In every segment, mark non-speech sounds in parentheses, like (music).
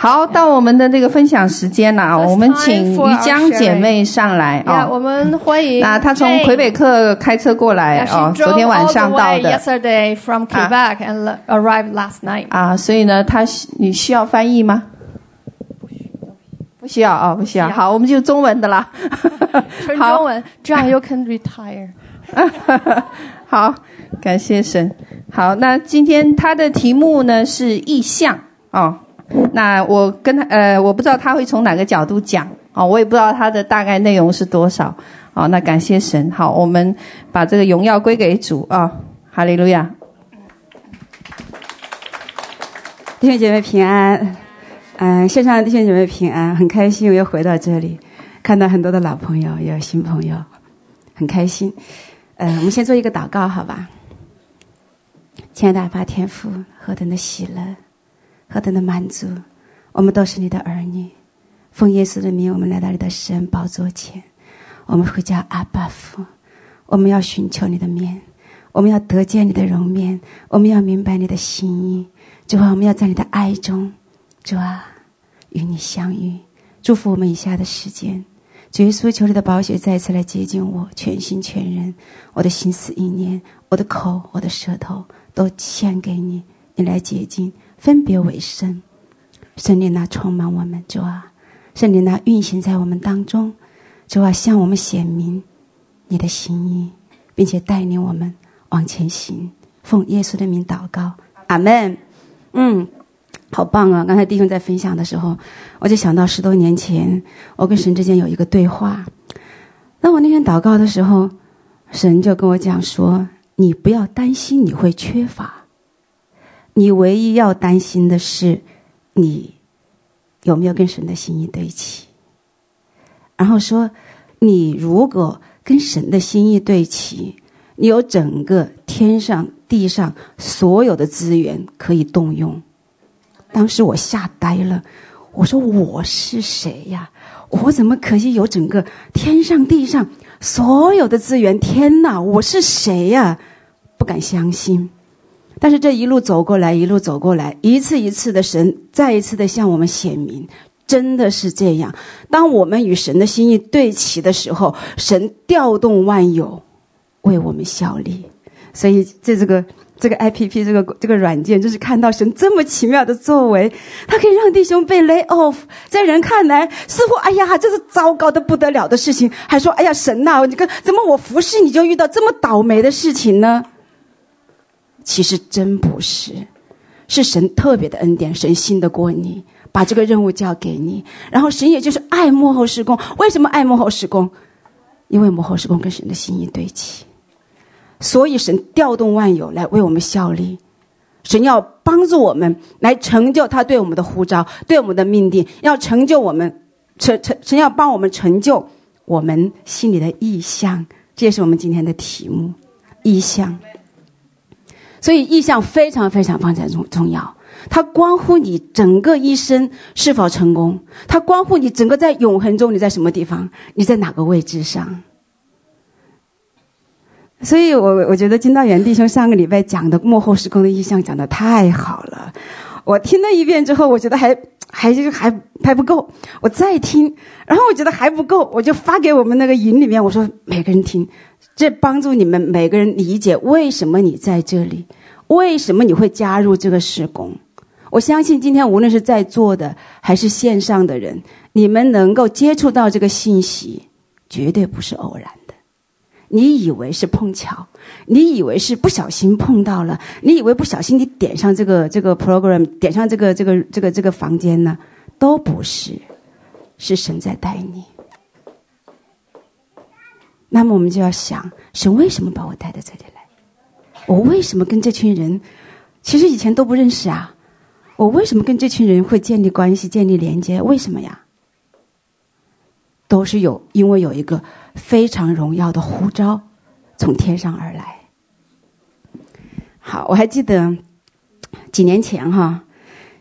好，到我们的这个分享时间了，我们请于江姐妹上来啊。我们欢迎。那她从魁北克开车过来哦，昨天晚上到的。Yesterday from Quebec and arrived last night。啊，所以呢，她你需要翻译吗？不需要，不需要啊，不需要。好，我们就中文的啦。(laughs) 纯中文，这样 you can retire。(laughs) 好，感谢神。好，那今天他的题目呢是意象哦。那我跟他呃，我不知道他会从哪个角度讲哦，我也不知道他的大概内容是多少哦。那感谢神，好，我们把这个荣耀归给主啊、哈利路亚。弟兄姐妹平安，嗯、呃，线上的弟兄姐妹平安，很开心又回到这里，看到很多的老朋友，也有新朋友，很开心。嗯、呃，我们先做一个祷告，好吧？亲爱的阿爸天父，何等的喜乐！何等的满足！我们都是你的儿女，奉耶稣的名，我们来到你的神宝座前，我们会叫阿爸父。我们要寻求你的面，我们要得见你的容面，我们要明白你的心意。主啊，我们要在你的爱中，主啊，与你相遇。祝福我们以下的时间，主耶稣，求你的宝血再次来接近我，全心全人，我的心思意念，我的口，我的舌头，都献给你，你来洁净。分别为圣，圣灵呢充满我们，主啊，圣灵呢运行在我们当中，主啊，向我们显明你的心意，并且带领我们往前行。奉耶稣的名祷告，阿门。嗯，好棒啊！刚才弟兄在分享的时候，我就想到十多年前，我跟神之间有一个对话。当我那天祷告的时候，神就跟我讲说：“你不要担心你会缺乏。”你唯一要担心的是，你有没有跟神的心意对齐？然后说，你如果跟神的心意对齐，你有整个天上地上所有的资源可以动用。当时我吓呆了，我说我是谁呀？我怎么可以有整个天上地上所有的资源？天哪，我是谁呀？不敢相信。但是这一路走过来，一路走过来，一次一次的神再一次的向我们显明，真的是这样。当我们与神的心意对齐的时候，神调动万有，为我们效力。所以这这个这个 APP 这个这个软件，就是看到神这么奇妙的作为，它可以让弟兄被 lay off，在人看来似乎哎呀，这是糟糕的不得了的事情，还说哎呀神呐，你看怎么我服侍你就遇到这么倒霉的事情呢？其实真不是，是神特别的恩典，神信得过你，把这个任务交给你，然后神也就是爱幕后施工。为什么爱幕后施工？因为幕后施工跟神的心意对齐，所以神调动万有来为我们效力。神要帮助我们来成就他对我们的呼召，对我们的命定，要成就我们成成神要帮我们成就我们心里的意象。这也是我们今天的题目：意象。所以意象非常非常非常重重要，它关乎你整个一生是否成功，它关乎你整个在永恒中你在什么地方，你在哪个位置上。所以我我觉得金道元弟兄上个礼拜讲的幕后时空的意象讲的太好了，我听了一遍之后，我觉得还还还还，还不够，我再听，然后我觉得还不够，我就发给我们那个营里面，我说每个人听。这帮助你们每个人理解为什么你在这里，为什么你会加入这个事工。我相信今天无论是在座的还是线上的人，你们能够接触到这个信息，绝对不是偶然。你以为是碰巧，你以为是不小心碰到了，你以为不小心你点上这个这个 program，点上这个这个这个这个房间呢，都不是，是神在带你。那么我们就要想，神为什么把我带到这里来？我为什么跟这群人，其实以前都不认识啊？我为什么跟这群人会建立关系、建立连接？为什么呀？都是有，因为有一个非常荣耀的呼召从天上而来。好，我还记得几年前哈，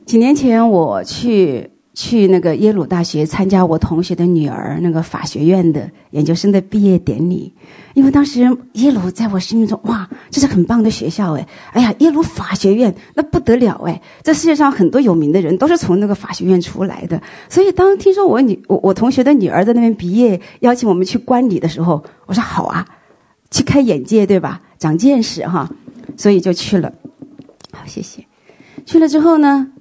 几年前我去。去那个耶鲁大学参加我同学的女儿那个法学院的研究生的毕业典礼，因为当时耶鲁在我心目中哇，这是很棒的学校哎，哎呀，耶鲁法学院那不得了哎，这世界上很多有名的人都是从那个法学院出来的，所以当听说我女我我同学的女儿在那边毕业，邀请我们去观礼的时候，我说好啊，去开眼界对吧？长见识哈，所以就去了。好，谢谢。去了之后呢，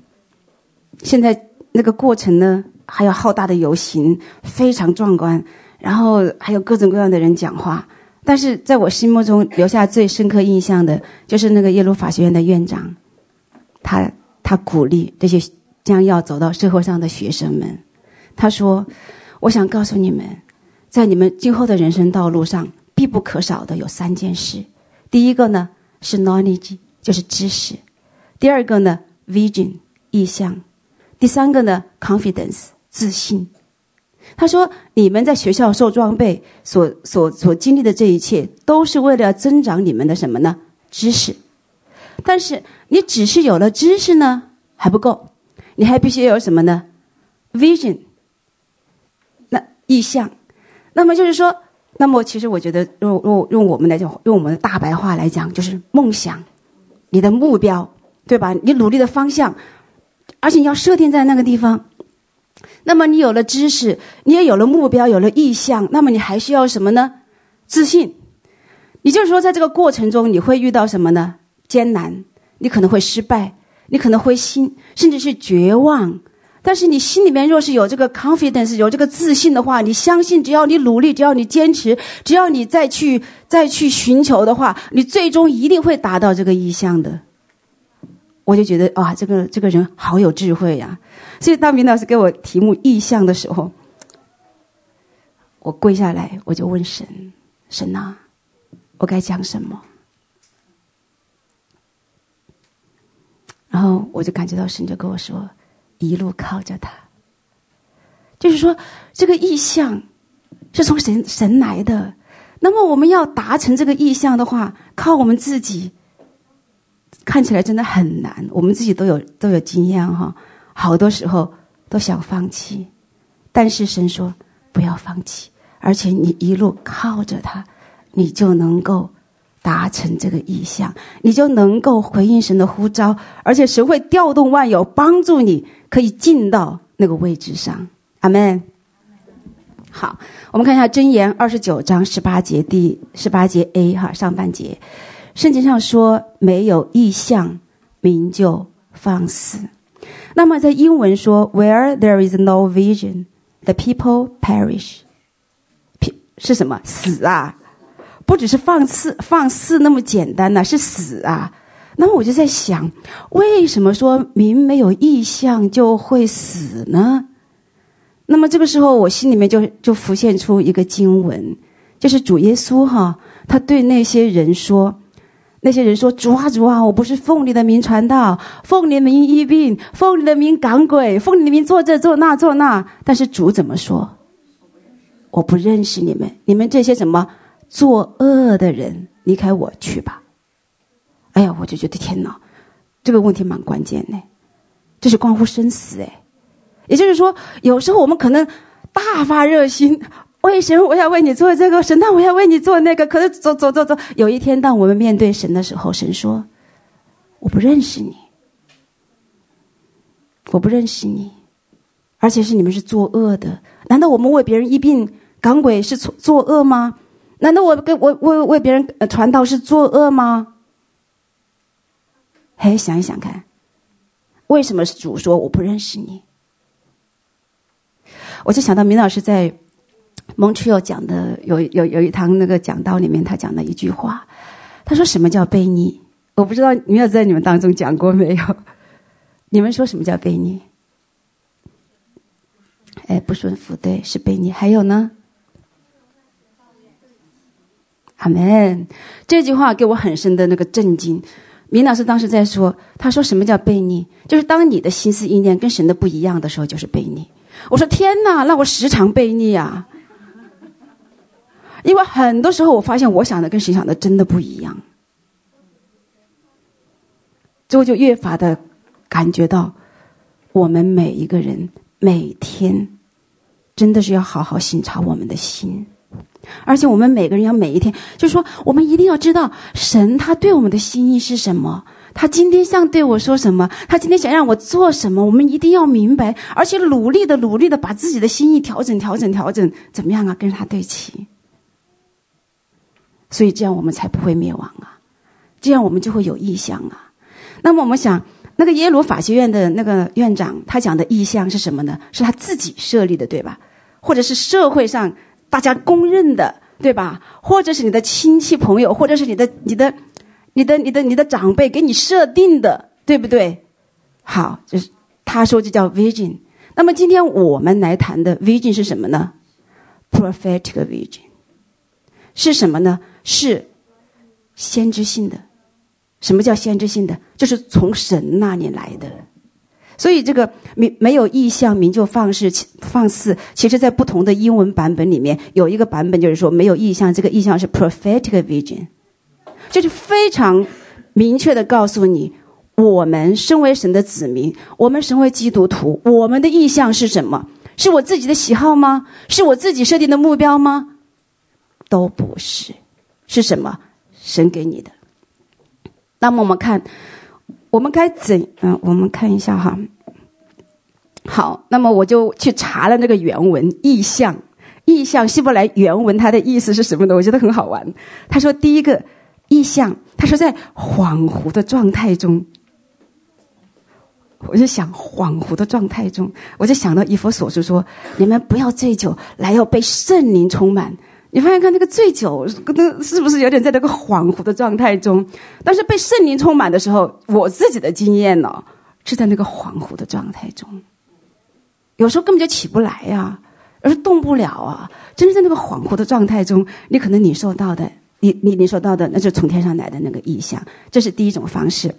现在。那个过程呢，还有浩大的游行，非常壮观，然后还有各种各样的人讲话。但是在我心目中留下最深刻印象的，就是那个耶鲁法学院的院长，他他鼓励这些将要走到社会上的学生们，他说：“我想告诉你们，在你们今后的人生道路上，必不可少的有三件事。第一个呢是 knowledge，就是知识；第二个呢 vision，意象。”第三个呢，confidence 自信。他说：“你们在学校受装备，所所所经历的这一切，都是为了增长你们的什么呢？知识。但是你只是有了知识呢，还不够，你还必须要有什么呢？vision。那意象。那么就是说，那么其实我觉得，用用用我们来讲，用我们的大白话来讲，就是梦想，你的目标，对吧？你努力的方向。”而且你要设定在那个地方，那么你有了知识，你也有了目标，有了意向，那么你还需要什么呢？自信。也就是说，在这个过程中，你会遇到什么呢？艰难，你可能会失败，你可能会心，甚至是绝望。但是你心里面若是有这个 confidence，有这个自信的话，你相信，只要你努力，只要你坚持，只要你再去再去寻求的话，你最终一定会达到这个意向的。我就觉得哇，这个这个人好有智慧呀！所以当明老师给我题目意象的时候，我跪下来，我就问神：神啊，我该讲什么？然后我就感觉到神就跟我说：一路靠着他。就是说，这个意象是从神神来的。那么我们要达成这个意象的话，靠我们自己。看起来真的很难，我们自己都有都有经验哈，好多时候都想放弃，但是神说不要放弃，而且你一路靠着他，你就能够达成这个意向，你就能够回应神的呼召，而且神会调动万有帮助你，可以进到那个位置上。阿门。好，我们看一下箴言二十九章十八节第十八节 A 哈上半节。圣经上说，没有意象，民就放肆。那么在英文说，Where there is no vision, the people perish。是什么？死啊！不只是放肆，放肆那么简单呐、是死啊！那么我就在想，为什么说民没有意象就会死呢？那么这个时候，我心里面就就浮现出一个经文，就是主耶稣哈，他对那些人说。那些人说：“主啊，主啊，我不是奉你的名传道，奉你的名医病，奉你的名赶鬼，奉你的名做这做那做那。但是主怎么说？我不认识你们，你们这些什么作恶的人，离开我去吧。”哎呀，我就觉得天哪，这个问题蛮关键的，这是关乎生死哎。也就是说，有时候我们可能大发热心。为神，我要为你做这个；神，那我要为你做那个。可是走走走走，有一天，当我们面对神的时候，神说：“我不认识你，我不认识你，而且是你们是作恶的。难道我们为别人医病赶鬼是作作恶吗？难道我跟我为为别人传道是作恶吗？嘿，想一想看，为什么是主说我不认识你？我就想到明老师在。蒙特利尔讲的有有有一堂那个讲道里面，他讲了一句话，他说：“什么叫悖逆？我不知道你有在你们当中讲过没有？你们说什么叫悖逆？哎，不顺服，对，是悖逆。还有呢？阿门。这句话给我很深的那个震惊。明老师当时在说，他说什么叫悖逆？就是当你的心思意念跟神的不一样的时候，就是悖逆。我说天哪，那我时常悖逆啊！”因为很多时候，我发现我想的跟谁想的真的不一样，之后就越发的感觉到，我们每一个人每天真的是要好好省察我们的心，而且我们每个人要每一天，就是说，我们一定要知道神他对我们的心意是什么，他今天想对我说什么，他今天想让我做什么，我们一定要明白，而且努力的努力的把自己的心意调整调整调整，怎么样啊？跟他对齐，所以这样我们才不会灭亡啊，这样我们就会有异象啊。那么我们想。那个耶鲁法学院的那个院长，他讲的异象是什么呢？是他自己设立的，对吧？或者是社会上大家公认的，对吧？或者是你的亲戚朋友，或者是你的、你的、你的、你的、你的长辈给你设定的，对不对？好，就是他说这叫 vision。那么今天我们来谈的 vision 是什么呢？prophetic vision 是什么呢？是先知性的。什么叫先知性的？就是从神那里来的。所以这个没没有意向，民就放肆放肆。其实，在不同的英文版本里面，有一个版本就是说没有意向，这个意向是 prophetic vision，就是非常明确的告诉你，我们身为神的子民，我们身为基督徒，我们的意向是什么？是我自己的喜好吗？是我自己设定的目标吗？都不是，是什么？神给你的。那么我们看，我们该怎？嗯，我们看一下哈。好，那么我就去查了那个原文“意象”。意象希伯来原文它的意思是什么呢？我觉得很好玩。他说第一个意象，他说在恍惚的状态中。我就想恍惚的状态中，我就想到以弗所书说：“你们不要醉酒，来要被圣灵充满。”你发现看那个醉酒，那是不是有点在那个恍惚的状态中？但是被圣灵充满的时候，我自己的经验呢，是在那个恍惚的状态中。有时候根本就起不来呀、啊，而是动不了啊。真的在那个恍惚的状态中，你可能领受到的，你你领受到的，那就从天上来的那个异象。这是第一种方式，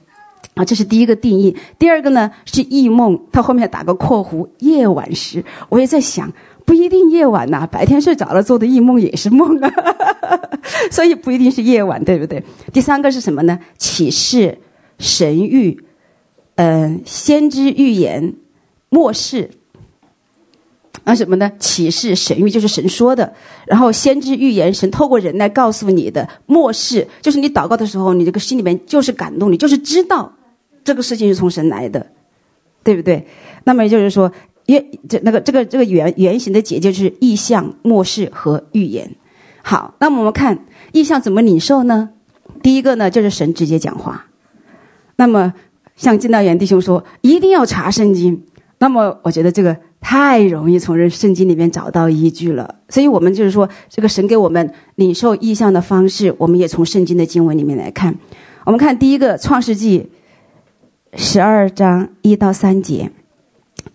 啊，这是第一个定义。第二个呢是异梦，它后面打个括弧，夜晚时，我也在想。不一定夜晚呐、白天睡着了做的异梦也是梦啊，(laughs) 所以不一定是夜晚，对不对？第三个是什么呢？启示、神谕，嗯、先知预言、末世，啊什么呢？启示、神谕就是神说的，然后先知预言，神透过人来告诉你的；末世就是你祷告的时候，你这个心里面就是感动，你就是知道这个事情是从神来的，对不对？那么也就是说。约这那个这个这个原原型的结就是意象、默示和预言。好，那么我们看意象怎么领受呢？第一个呢，就是神直接讲话。那么像金道元弟兄说，一定要查圣经。那么我觉得这个太容易从这圣经里面找到依据了。所以我们就是说，这个神给我们领受意象的方式，我们也从圣经的经文里面来看。我们看第一个创世纪十二章一到三节。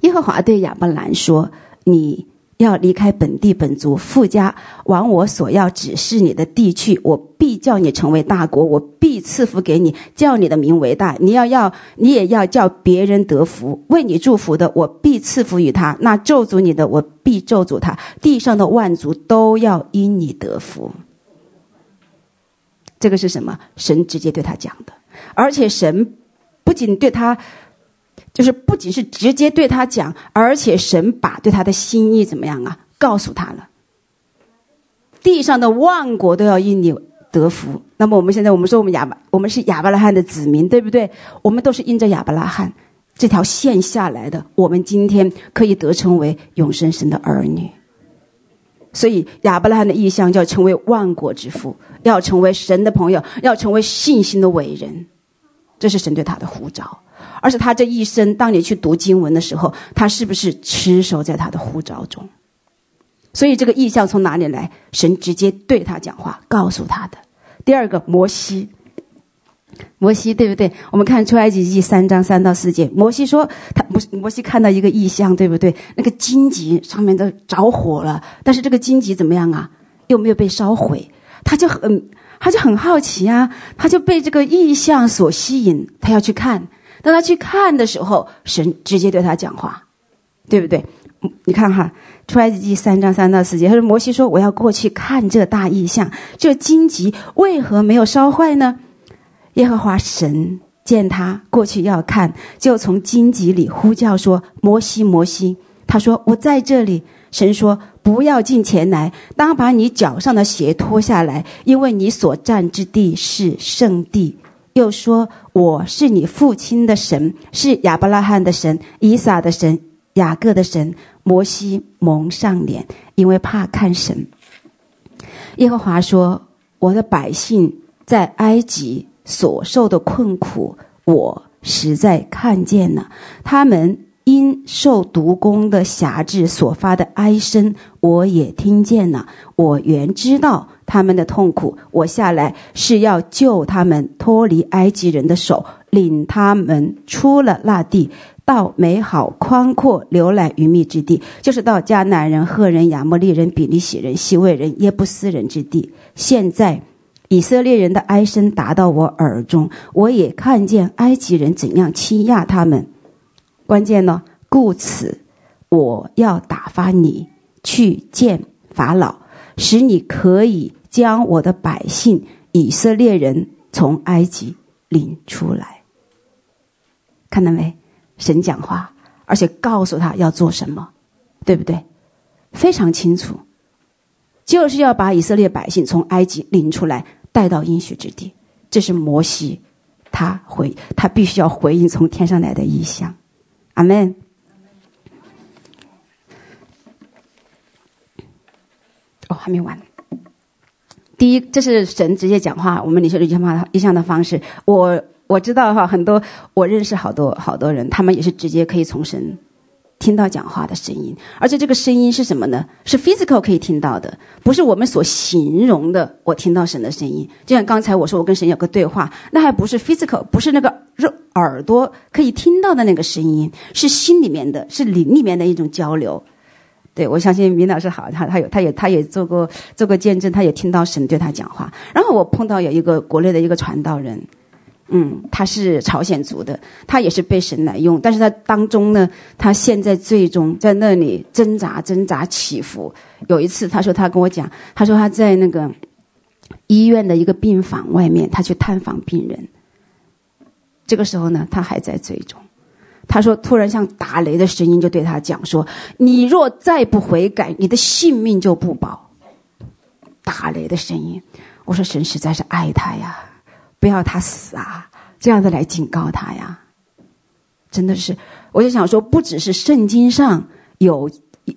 耶和华对亚伯兰说：“你要离开本地本族，父家，往我所要指示你的地去。我必叫你成为大国，我必赐福给你，叫你的名为大。你要要，你也要叫别人得福。为你祝福的，我必赐福于他；那咒诅你的，我必咒诅他。地上的万族都要因你得福。”这个是什么？神直接对他讲的，而且神不仅对他。就是不仅是直接对他讲，而且神把对他的心意怎么样啊，告诉他了。地上的万国都要因你得福。那么我们现在我们说我们亚巴，我们是亚伯拉罕的子民，对不对？我们都是因着亚伯拉罕这条线下来的。我们今天可以得称为永生神的儿女。所以亚伯拉罕的意象叫成为万国之父，要成为神的朋友，要成为信心的伟人。这是神对他的呼召。而是他这一生，当你去读经文的时候，他是不是持守在他的呼召中？所以这个异象从哪里来？神直接对他讲话，告诉他的。第二个，摩西，摩西对不对？我们看出埃及记三章三到四节，摩西说他摩摩西看到一个异象，对不对？那个荆棘上面都着火了，但是这个荆棘怎么样啊？又没有被烧毁，他就很他就很好奇啊，他就被这个异象所吸引，他要去看。当他去看的时候，神直接对他讲话，对不对？你看哈，出埃及记三章三到四节，他说：“摩西说，我要过去看这大异象，这荆棘为何没有烧坏呢？”耶和华神见他过去要看，就从荆棘里呼叫说：“摩西，摩西。”他说：“我在这里。”神说：“不要近前来，当把你脚上的鞋脱下来，因为你所站之地是圣地。”又说：“我是你父亲的神，是亚伯拉罕的神、以撒的神、雅各的神。”摩西蒙上脸，因为怕看神。耶和华说：“我的百姓在埃及所受的困苦，我实在看见了；他们因受毒弓的辖制所发的哀声，我也听见了。我原知道他们的痛苦，我下来是要救他们脱离埃及人的手，领他们出了那地。”到美好宽阔、流奶与蜜之地，就是到迦南人、赫人、亚摩利人、比利洗人、希未人、耶布斯人之地。现在以色列人的哀声达到我耳中，我也看见埃及人怎样欺压他们。关键呢，故此我要打发你去见法老，使你可以将我的百姓以色列人从埃及领出来。看到没？神讲话，而且告诉他要做什么，对不对？非常清楚，就是要把以色列百姓从埃及领出来，带到应许之地。这是摩西，他回他必须要回应从天上来的异象。阿门。哦，还没完。第一，这是神直接讲话，我们领受这句话异象的方式。我。我知道哈，很多我认识好多好多人，他们也是直接可以从神听到讲话的声音，而且这个声音是什么呢？是 physical 可以听到的，不是我们所形容的。我听到神的声音，就像刚才我说，我跟神有个对话，那还不是 physical，不是那个肉耳朵可以听到的那个声音，是心里面的，是灵里面的一种交流。对，我相信明老师好，他他有他也他也做过做过见证，他也听到神对他讲话。然后我碰到有一个国内的一个传道人。嗯，他是朝鲜族的，他也是被神来用，但是他当中呢，他现在最终在那里挣扎、挣扎、起伏。有一次，他说他跟我讲，他说他在那个医院的一个病房外面，他去探访病人。这个时候呢，他还在最终。他说，突然像打雷的声音就对他讲说：“你若再不悔改，你的性命就不保。”打雷的声音，我说神实在是爱他呀。不要他死啊！这样子来警告他呀，真的是，我就想说，不只是圣经上有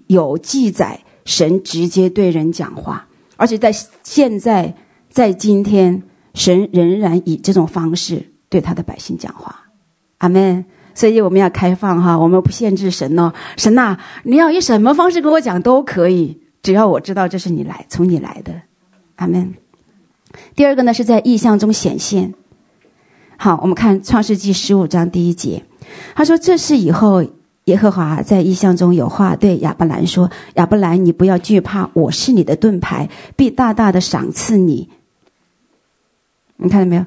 有记载，神直接对人讲话，而且在现在，在今天，神仍然以这种方式对他的百姓讲话。阿门。所以我们要开放哈，我们不限制神哦，神呐，你要以什么方式跟我讲都可以，只要我知道这是你来，从你来的。阿门。第二个呢，是在意象中显现。好，我们看创世纪十五章第一节，他说：“这是以后耶和华在意象中有话对亚伯兰说：亚伯兰，你不要惧怕，我是你的盾牌，必大大的赏赐你。你看到没有？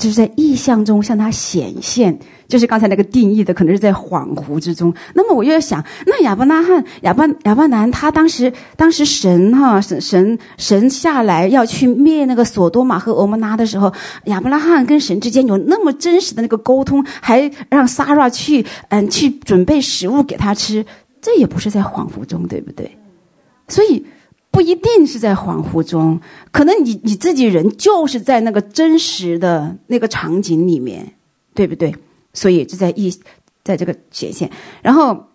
就是在意象中向他显现。”就是刚才那个定义的，可能是在恍惚之中。那么我又要想，那亚伯拉罕、亚伯亚伯兰，他当时当时神哈神神神下来要去灭那个索多玛和俄摩拉的时候，亚伯拉罕跟神之间有那么真实的那个沟通，还让萨拉去嗯去准备食物给他吃，这也不是在恍惚中，对不对？所以不一定是在恍惚中，可能你你自己人就是在那个真实的那个场景里面，对不对？所以就在意，在这个显现，然后，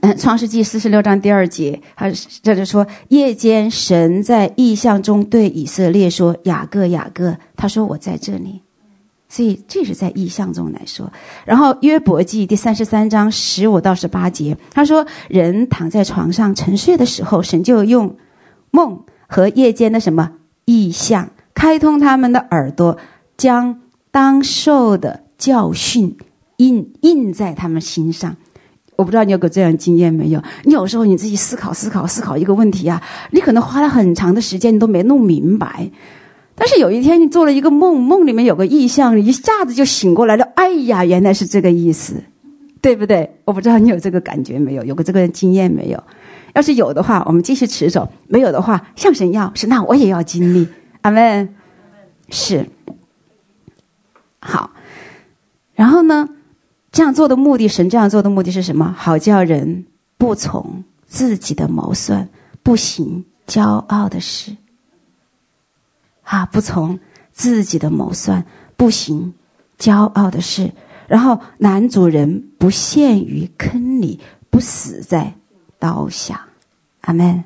嗯，《创世纪》四十六章第二节，他这就说：夜间神在意象中对以色列说：“雅各，雅各。”他说：“我在这里。”所以这是在意象中来说。然后《约伯记》第三十三章十五到十八节，他说：“人躺在床上沉睡的时候，神就用梦和夜间的什么意象，开通他们的耳朵，将当受的教训。”印印在他们心上，我不知道你有过这样经验没有？你有时候你自己思考思考思考一个问题啊，你可能花了很长的时间，你都没弄明白。但是有一天你做了一个梦，梦里面有个意象，一下子就醒过来了。哎呀，原来是这个意思，对不对？我不知道你有这个感觉没有？有过这个经验没有？要是有的话，我们继续持守；没有的话，向神要，是那我也要经历。阿门。是。好，然后呢？这样做的目的，神这样做的目的是什么？好叫人不从自己的谋算，不行骄傲的事。啊，不从自己的谋算，不行骄傲的事。然后男主人不陷于坑里，不死在刀下。阿门。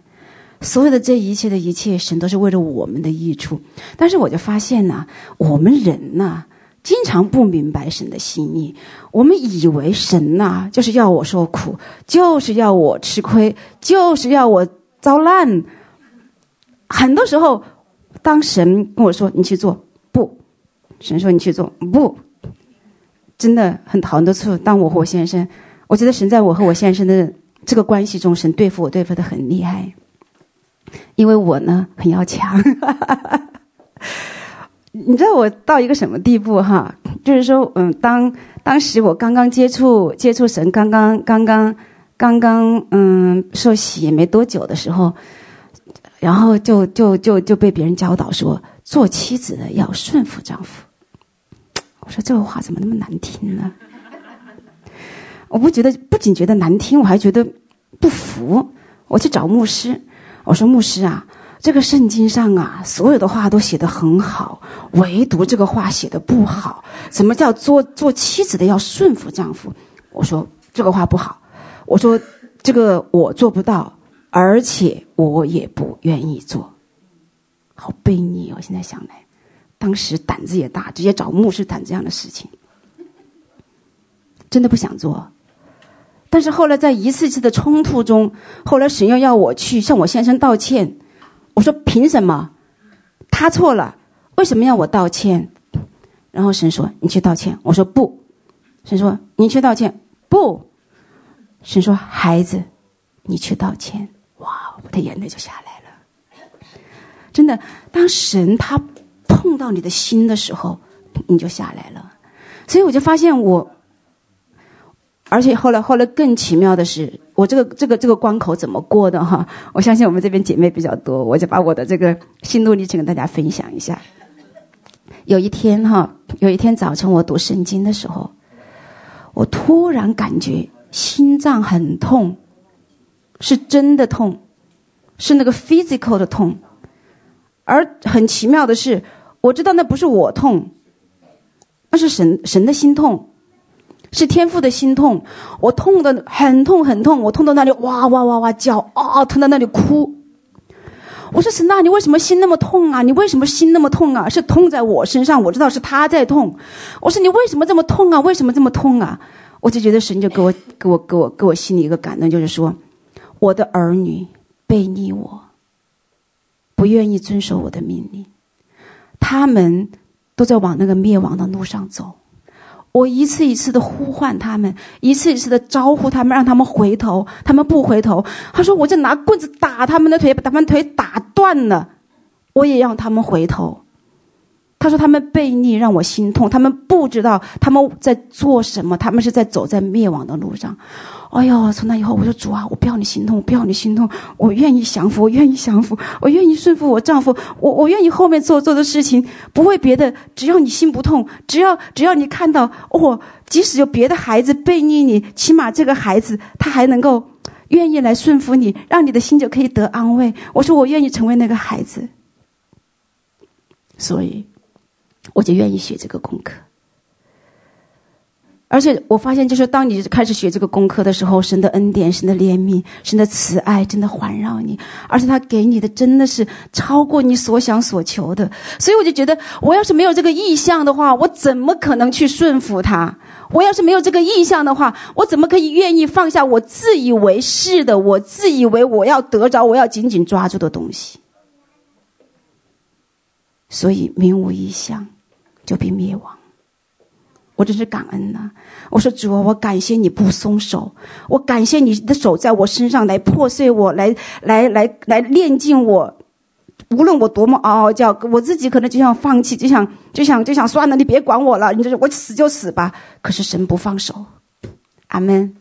所有的这一切的一切，神都是为了我们的益处。但是我就发现呢、我们人呐、经常不明白神的心意。我们以为神呐、就是要我受苦，就是要我吃亏，就是要我遭难。很多时候，当神跟我说“你去做”，不；神说“你去做”，不。真的很很多次，当我和我先生，我觉得神在我和我先生的这个关系中，神对付我对付的很厉害。因为我呢很要强，(laughs) 你知道我到一个什么地步哈？就是说，嗯，当当时我刚刚接触接触神，刚刚刚刚刚刚嗯受洗没多久的时候，然后就就就就被别人教导说，做妻子的要顺服丈夫。我说这个话怎么那么难听呢？我不觉得，不仅觉得难听，我还觉得不服。我去找牧师。我说牧师啊，这个圣经上啊，所有的话都写得很好，唯独这个话写得不好。什么叫做做妻子的要顺服丈夫？我说这个话不好。我说这个我做不到，而且我也不愿意做。好悖逆哦！现在想来，当时胆子也大，直接找牧师谈这样的事情，真的不想做。但是后来在一次次的冲突中，后来神又要我去向我先生道歉。我说凭什么？他错了，为什么要我道歉？然后神说你去道歉。我说不。神说你去道歉。不。神说孩子，你去道歉。哇，我的眼泪就下来了。真的，当神他碰到你的心的时候，你就下来了。所以我就发现我。而且后来，后来更奇妙的是，我这个这个这个关口怎么过的哈？我相信我们这边姐妹比较多，我就把我的这个心路历程跟大家分享一下。有一天哈，有一天早晨我读圣经的时候，我突然感觉心脏很痛，是真的痛，是那个 physical 的痛。而很奇妙的是，我知道那不是我痛，那是神神的心痛。是天父的心痛，我痛得很痛很痛，我痛到那里哇哇哇哇叫啊，痛到那里哭。我说神啊，你为什么心那么痛啊？你为什么心那么痛啊？是痛在我身上，我知道是他在痛。我说你为什么这么痛啊？为什么这么痛啊？我就觉得神就给我给我给我给我心里一个感动，就是说，我的儿女背逆我，不愿意遵守我的命令，他们都在往那个灭亡的路上走。我一次一次的呼唤他们，一次一次的招呼他们，让他们回头，他们不回头。他说：“我就拿棍子打他们的腿，把他们腿打断了。”我也让他们回头。他说：“他们背逆，让我心痛。他们不知道他们在做什么，他们是在走在灭亡的路上。”哎呦！从那以后，我说主啊，我不要你心痛，我不要你心痛，我愿意降服，我愿意降服，我愿意顺服我丈夫，我我愿意后面做做的事情不为别的，只要你心不痛，只要只要你看到哦，即使有别的孩子背逆你，起码这个孩子他还能够愿意来顺服你，让你的心就可以得安慰。我说我愿意成为那个孩子，所以我就愿意学这个功课。而且我发现，就是当你开始学这个功课的时候，神的恩典、神的怜悯、神的慈爱真的环绕你，而且他给你的真的是超过你所想所求的。所以我就觉得，我要是没有这个意向的话，我怎么可能去顺服他？我要是没有这个意向的话，我怎么可以愿意放下我自以为是的、我自以为我要得着、我要紧紧抓住的东西？所以，民无意向，就必灭亡。我真是感恩呐、我说主啊，我感谢你不松手，我感谢你的手在我身上来破碎我，来来来来炼净我。无论我多么嗷嗷叫，我自己可能就想放弃，就想就想就想算了，你别管我了，你就是我死就死吧。可是神不放手，阿门。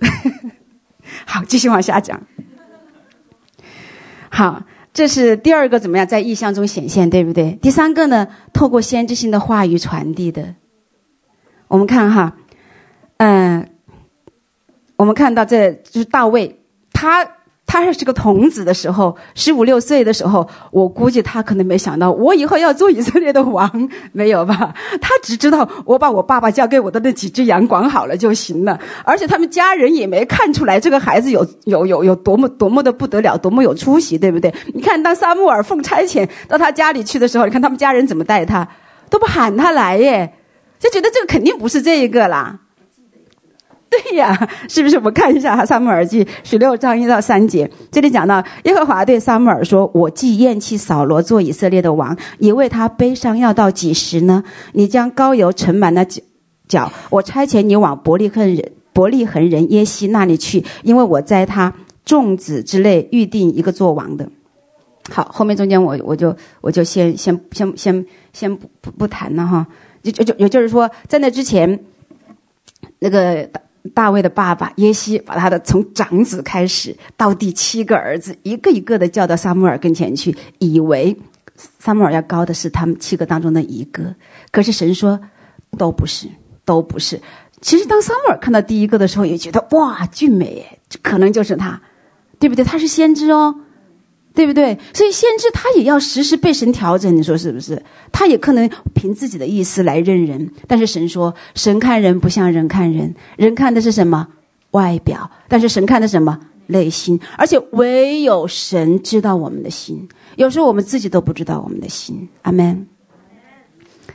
(laughs) 好，继续往下讲。好。这是第二个怎么样在意象中显现，对不对？第三个呢，透过先知性的话语传递的。我们看哈，嗯，我们看到这就是大卫，他。他还是个童子的时候，十五六岁的时候，我估计他可能没想到我以后要做以色列的王，没有吧？(laughs) 他只知道我把我爸爸交给我的那几只羊管好了就行了，而且他们家人也没看出来这个孩子有有有有多么多么的不得了，多么有出息，对不对？你看，当撒母耳奉差遣到他家里去的时候，你看他们家人怎么带他，都不喊他来耶，就觉得这个肯定不是这一个啦。(laughs) 对呀，是不是？我们看一下哈，《撒母耳记》十六章一到三节，这里讲到耶和华对撒母耳说：“我既厌弃扫罗做以色列的王，你为他悲伤要到几时呢？你将膏油盛满了脚，我差遣你往伯利恒人伯利恒人耶西那里去，因为我在他众子之内预定一个做王的。”好，后面中间我我就我就先先先先先不不不谈了哈，就就就也就是说，在那之前那个。大卫的爸爸耶西把他的从长子开始到第七个儿子一个一个的叫到撒母耳跟前去，以为撒母耳要高的是他们七个当中的一个，可是神说都不是，都不是。其实当撒母耳看到第一个的时候，也觉得哇，俊美，这可能就是他，对不对？他是先知哦。对不对？所以先知他也要时时被神调整，你说是不是？他也可能凭自己的意思来认人，但是神说，神看人不像人看人，人看的是什么？外表，但是神看的什么？内心。而且唯有神知道我们的心，有时候我们自己都不知道我们的心。阿门。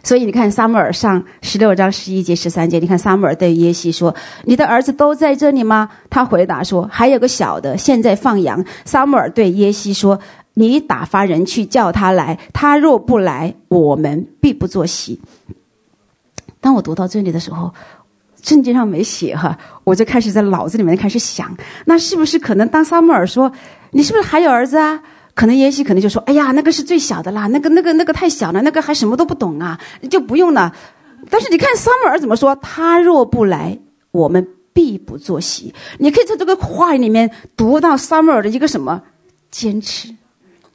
所以你看，撒母耳上十六章十一节十三节，你看撒母耳对耶西说：“你的儿子都在这里吗？”他回答说：“还有个小的，现在放羊。”撒母耳对耶西说：“你打发人去叫他来，他若不来，我们必不坐席。”当我读到这里的时候，圣经上没写哈，我就开始在脑子里面开始想，那是不是可能当撒母耳说：“你是不是还有儿子啊？”可能耶西可能就说：“哎呀，那个是最小的啦，那个、那个、那个太小了，那个还什么都不懂啊，就不用了。”但是你看撒母耳怎么说：“他若不来，我们必不坐席。”你可以在这个话里面读到撒母耳的一个什么坚持？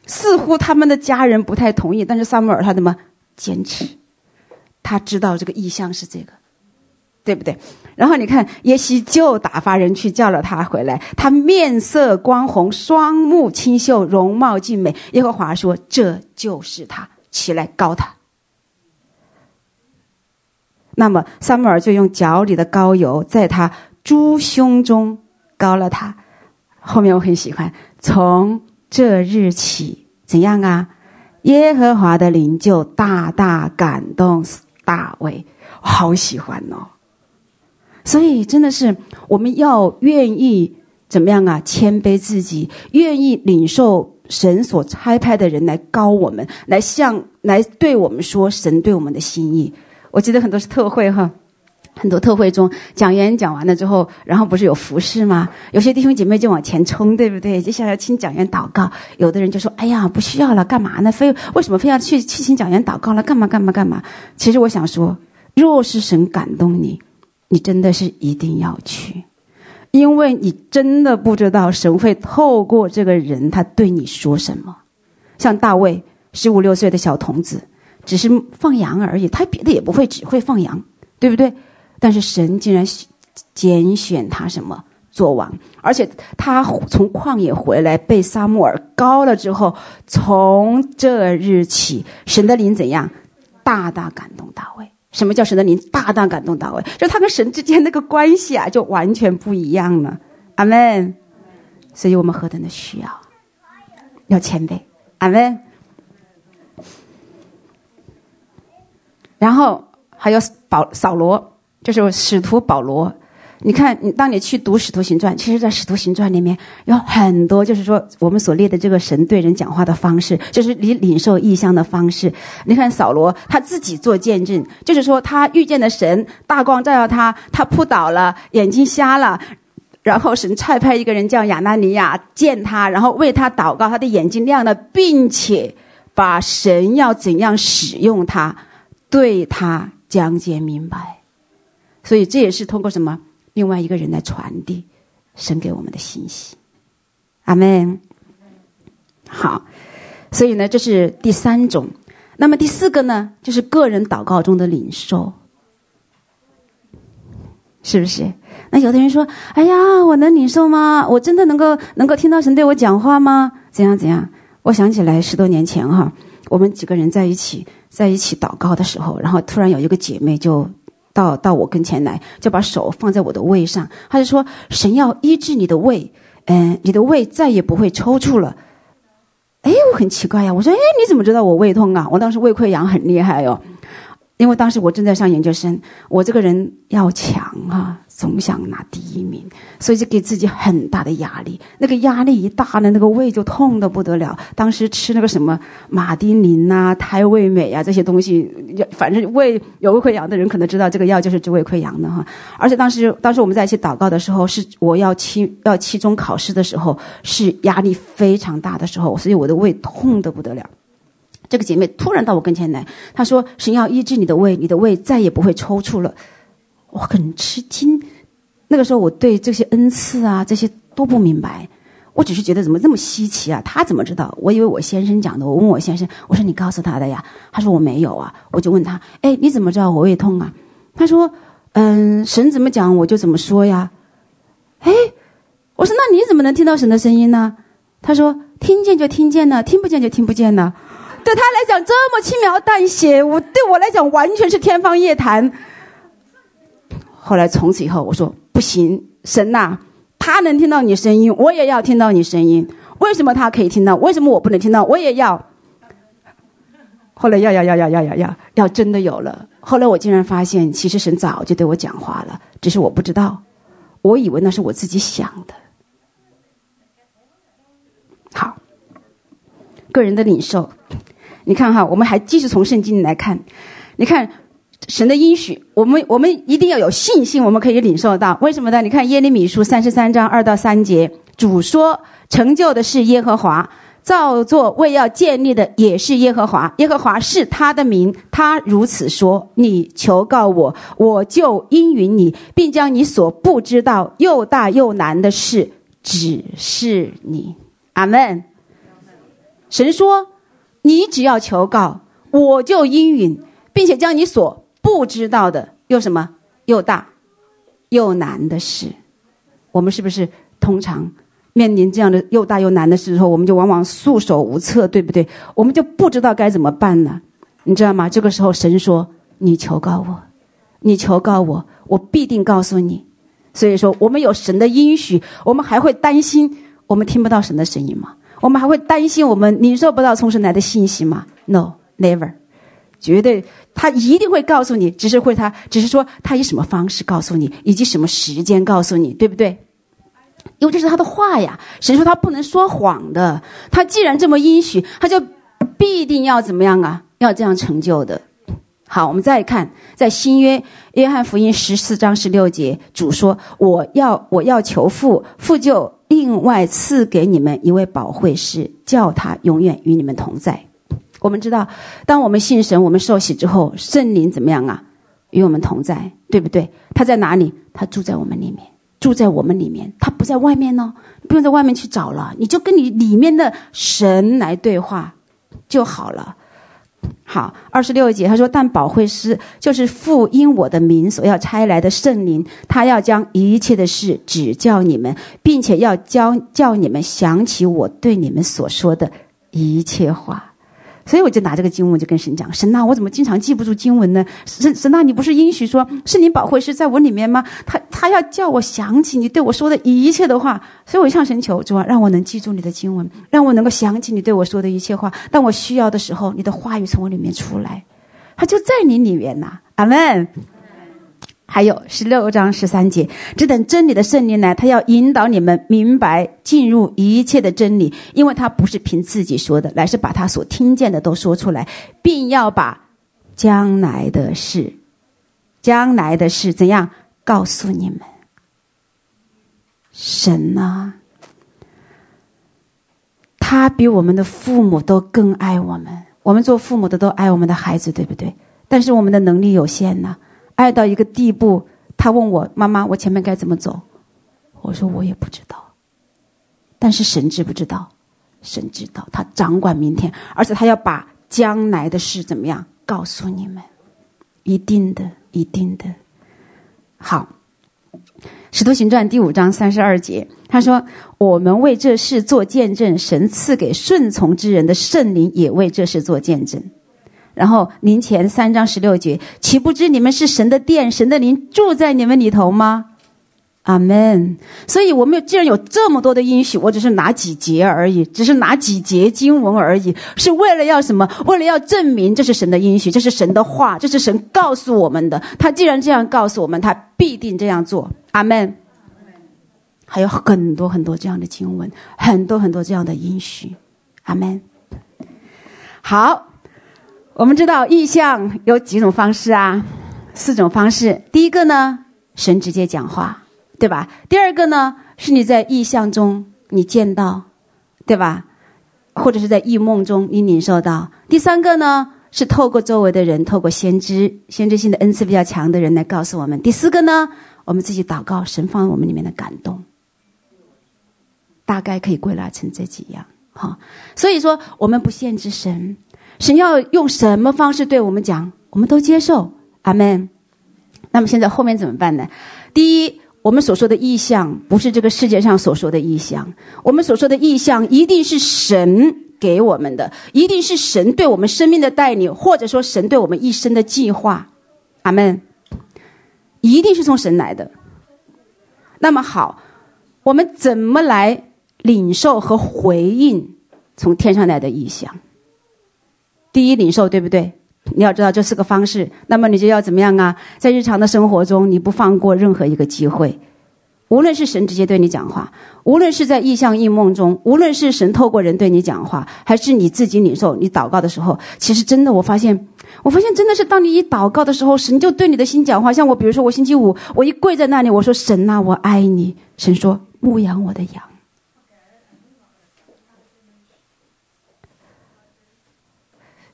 似乎他们的家人不太同意，但是撒母耳他怎么坚持？他知道这个意向是这个。对不对？然后你看，耶西就打发人去叫了他回来。他面色光红，双目清秀，容貌俊美。耶和华说：“这就是他，起来膏他。”那么撒母耳就用脚里的膏油在他猪胸中膏了他。后面我很喜欢，从这日起怎样啊？耶和华的灵就大大感动大卫，好喜欢哦。所以真的是，我们要愿意怎么样啊？谦卑自己，愿意领受神所差派的人来高我们，来向来对我们说神对我们的心意。我记得很多是特会哈，很多特会中讲员讲完了之后，然后不是有服饰吗？有些弟兄姐妹就往前冲，对不对？接下来请讲员祷告。有的人就说：“哎呀，不需要了，干嘛呢？非为什么非要去去请讲员祷告了？干嘛干嘛干嘛？”其实我想说，若是神感动你。你真的是一定要去，因为你真的不知道神会透过这个人他对你说什么。像大卫十五六岁的小童子，只是放羊而已，他别的也不会，只会放羊，对不对？但是神竟然拣选他什么做王，而且他从旷野回来被撒母耳膏了之后，从这日起，神的灵怎样大大感动大卫。什么叫神的灵大大感动大卫？就他跟神之间那个关系啊，就完全不一样了。阿门。所以我们何等的需要，要谦卑。阿门。然后还有保扫罗，就是使徒保罗。你看，你当你去读《使徒行传》，其实，在《使徒行传》里面有很多，就是说我们所列的这个神对人讲话的方式，就是你领受异象的方式。你看扫罗他自己做见证，就是说他遇见的神，大光照耀他，他扑倒了，眼睛瞎了，然后神差派一个人叫亚拿尼亚见他，然后为他祷告，他的眼睛亮了，并且把神要怎样使用他，对他讲解明白。所以这也是通过什么？另外一个人来传递神给我们的信息，阿门。好，所以呢，这是第三种。那么第四个呢，就是个人祷告中的领受。是不是？那有的人说：“哎呀，我能领受吗？我真的能够能够听到神对我讲话吗？怎样怎样？”我想起来十多年前哈，我们几个人在一起在一起祷告的时候，然后突然有一个姐妹就到到我跟前来，就把手放在我的胃上，他就说：“神要医治你的胃，嗯，你的胃再也不会抽搐了。”哎，我很奇怪呀，我说：“哎，你怎么知道我胃痛啊？我当时胃溃疡很厉害哟。”因为当时我正在上研究生，我这个人要强啊，总想拿第一名，所以就给自己很大的压力。那个压力一大呢，那个胃就痛得不得了。当时吃那个什么马丁啉呐、胎位美啊这些东西，反正胃有胃溃疡的人可能知道这个药就是治胃溃疡的哈。而且当时，当时我们在一起祷告的时候，是我要期要期中考试的时候，是压力非常大的时候，所以我的胃痛得不得了。这个姐妹突然到我跟前来，她说：“神要医治你的胃，你的胃再也不会抽搐了。”我很吃惊。那个时候我对这些恩赐啊这些都不明白，我只是觉得怎么这么稀奇啊？他怎么知道？我以为我先生讲的。我问我先生：“我说你告诉他的呀？”他说：“我没有啊。”我就问他：“哎，你怎么知道我胃痛啊？”他说：“嗯，神怎么讲我就怎么说呀。”哎，我说：“那你怎么能听到神的声音呢？”他说：“听见就听见了，听不见就听不见了。”对他来讲这么轻描淡写，我对我来讲完全是天方夜谭。后来从此以后，我说不行，神呐，他能听到你声音，我也要听到你声音。为什么他可以听到？为什么我不能听到？我也要。后来要要要要要要要要真的有了。后来我竟然发现，其实神早就对我讲话了，只是我不知道。我以为那是我自己想的。好，个人的领受。你看哈，我们还继续从圣经来看，你看神的应许，我们我们一定要有信心，我们可以领受到。为什么呢？你看耶利米书三十三章二到三节，主说：“成就的是耶和华，造作为要建立的也是耶和华。耶和华是他的名，他如此说：你求告我，我就应允你，并将你所不知道又大又难的事指示你。”阿门。神说。你只要求告，我就应允，并且将你所不知道的又什么又大又难的事，我们是不是通常面临这样的又大又难的事的时候，我们就往往束手无策，对不对？我们就不知道该怎么办呢？你知道吗？这个时候神说：“你求告我，你求告我，我必定告诉你。”所以说，我们有神的应许，我们还会担心我们听不到神的声音吗？我们还会担心我们领受不到从神来的信息吗？No，never，绝对，他一定会告诉你，只是会他，只是说他以什么方式告诉你，以及什么时间告诉你，对不对？因为这是他的话呀，神说他不能说谎的，他既然这么应许，他就必定要怎么样啊？要这样成就的。好，我们再看，在新约约翰福音十四章十六节，主说：“我要我要求父，父就。”另外赐给你们一位保惠师，叫他永远与你们同在。我们知道，当我们信神，我们受洗之后，圣灵怎么样啊？与我们同在，对不对？他在哪里？他住在我们里面，住在我们里面。他不在外面哦，不用在外面去找了，你就跟你里面的神来对话就好了。好，二十六节他说：“但保惠师就是父因我的名所要差来的圣灵，他要将一切的事指教你们，并且要教叫你们想起我对你们所说的一切话。”所以我就拿这个经文就跟神讲：“神呐，我怎么经常记不住经文呢？神神呐，你不是应许说是你保惠师在我里面吗？他他要叫我想起你对我说的一切的话。所以我向神求主啊，让我能记住你的经文，让我能够想起你对我说的一切话。当我需要的时候，你的话语从我里面出来，他就在你里面呐。阿门。”还有十六章十三节，只等真理的圣灵来，他要引导你们明白进入一切的真理，因为他不是凭自己说的，乃是把他所听见的都说出来，并要把将来的事、将来的事怎样告诉你们。神啊，他比我们的父母都更爱我们，我们做父母的都爱我们的孩子，对不对？但是我们的能力有限呢。爱到一个地步，他问我：“妈妈，我前面该怎么走？”我说：“我也不知道。”但是神知不知道？神知道，他掌管明天，而且他要把将来的事怎么样告诉你们，一定的，一定的。好，使徒行传第五章三十二节，他说：“我们为这事做见证，神赐给顺从之人的圣灵也为这事做见证。”然后林前三章十六节，岂不知你们是神的殿，神的灵住在你们里头吗？阿门。所以，我们既然有这么多的应许，我只是拿几节而已，只是拿几节经文而已，是为了要什么？为了要证明这是神的应许，这是神的话，这是神告诉我们的。他既然这样告诉我们，他必定这样做。阿门。还有很多很多这样的经文，很多很多这样的应许。阿门。好。我们知道意象有几种方式啊？四种方式。第一个呢，神直接讲话，对吧？第二个呢，是你在意象中你见到，对吧？或者是在异梦中你领受到。第三个呢，是透过周围的人，透过先知、先知性的恩赐比较强的人来告诉我们。第四个呢，我们自己祷告，神放在我们里面的感动，大概可以归纳成这几样。哈，所以说我们不限制神。神要用什么方式对我们讲，我们都接受，阿门。那么现在后面怎么办呢？第一，我们所说的意象不是这个世界上所说的意象，我们所说的意象一定是神给我们的，一定是神对我们生命的带领，或者说神对我们一生的计划，阿门。一定是从神来的。那么好，我们怎么来领受和回应从天上来的意象？第一领受，对不对？你要知道这是个方式，那么你就要怎么样啊？在日常的生活中，你不放过任何一个机会，无论是神直接对你讲话，无论是在异象异梦中，无论是神透过人对你讲话，还是你自己领受，你祷告的时候，其实真的，我发现，我发现真的是当你一祷告的时候，神就对你的心讲话。像我，比如说我星期五，我一跪在那里，我说神呐，我爱你。神说牧养我的羊。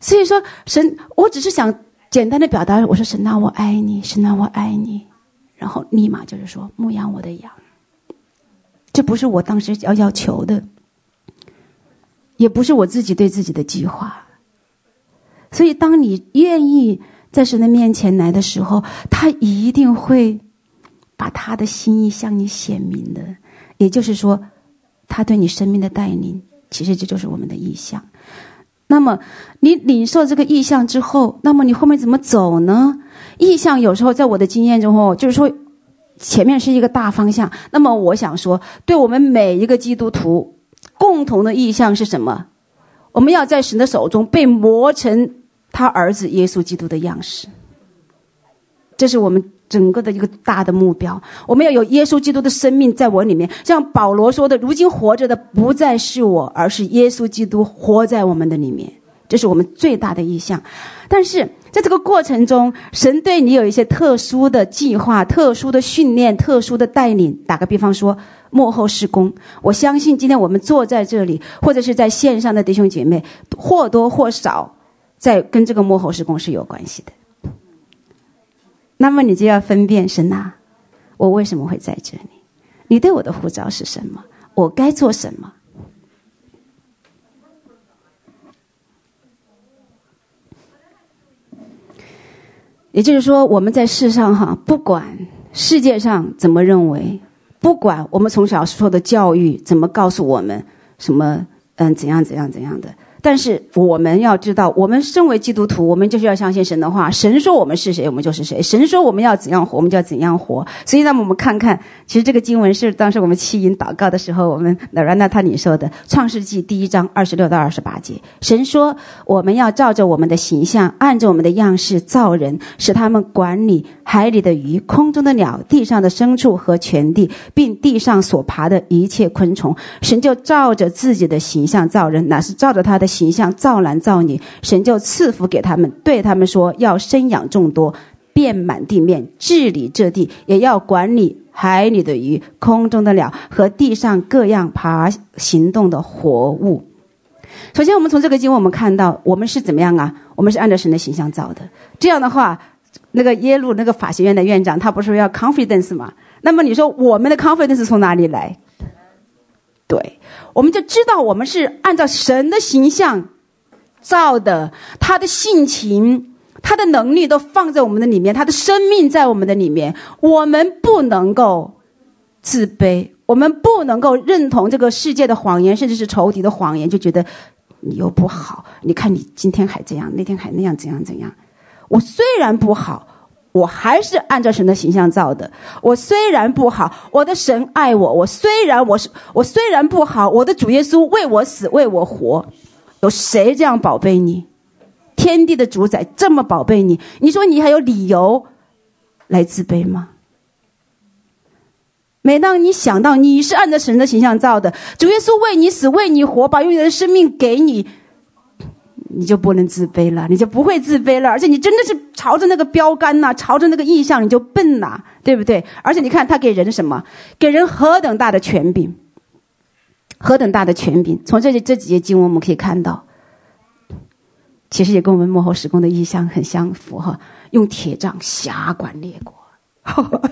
所以说，神，我只是想简单的表达，我说神啊，我爱你，神啊，我爱你，然后立马就是说牧养我的羊，这不是我当时要要求的，也不是我自己对自己的计划。所以，当你愿意在神的面前来的时候，他一定会把他的心意向你显明的。也就是说，他对你生命的带领，其实这就是我们的意象。那么，你领受这个意象之后，那么你后面怎么走呢？意象有时候在我的经验中，哦，就是说，前面是一个大方向。那么我想说，对我们每一个基督徒，共同的意向是什么？我们要在神的手中被磨成他儿子耶稣基督的样式。这是我们。整个的一个大的目标，我们要有耶稣基督的生命在我里面。像保罗说的：“如今活着的不再是我，而是耶稣基督活在我们的里面。”这是我们最大的意向。但是在这个过程中，神对你有一些特殊的计划、特殊的训练、特殊的带领。打个比方说，幕后施工，我相信今天我们坐在这里，或者是在线上的弟兄姐妹，或多或少在跟这个幕后施工是有关系的。那么你就要分辨神呐，我为什么会在这里？你对我的护照是什么？我该做什么？也就是说，我们在世上哈，不管世界上怎么认为，不管我们从小受的教育怎么告诉我们什么，嗯，怎样怎样怎样的。但是我们要知道，我们身为基督徒，我们就是要相信神的话。神说我们是谁，我们就是谁；神说我们要怎样活，我们就要怎样活。所以，那么我们看看，其实这个经文是当时我们起因祷告的时候，我们那兰娜他你说的《创世纪》第一章二十六到二十八节。神说我们要照着我们的形象，按着我们的样式造人，使他们管理海里的鱼、空中的鸟、地上的牲畜和全地，并地上所爬的一切昆虫。神就照着自己的形象造人，乃是照着他的。形象造男造女，神就赐福给他们，对他们说：要生养众多，遍满地面，治理这地，也要管理海里的鱼、空中的鸟和地上各样爬行动的活物。首先，我们从这个经文我们看到，我们是怎么样啊？我们是按照神的形象造的。这样的话，那个耶路那个法学院的院长，他不是说要 confidence 吗？那么你说我们的 confidence 从哪里来？对。我们就知道，我们是按照神的形象造的，他的性情、他的能力都放在我们的里面，他的生命在我们的里面。我们不能够自卑，我们不能够认同这个世界的谎言，甚至是仇敌的谎言，就觉得你又不好。你看你今天还这样，那天还那样，怎样怎样。我虽然不好。我还是按照神的形象造的。我虽然不好，我的神爱我。我虽然我是我虽然不好，我的主耶稣为我死，为我活。有谁这样宝贝你？天地的主宰这么宝贝你，你说你还有理由来自卑吗？每当你想到你是按照神的形象造的，主耶稣为你死，为你活，把永远的生命给你。你就不能自卑了，你就不会自卑了，而且你真的是朝着那个标杆呐，朝着那个意向，你就奔呐，对不对？而且你看他给人什么？给人何等大的权柄，何等大的权柄！从这里这几节经文我们可以看到，其实也跟我们幕后事工的意向很相符哈。用铁杖辖管列国，呵 (laughs) 呵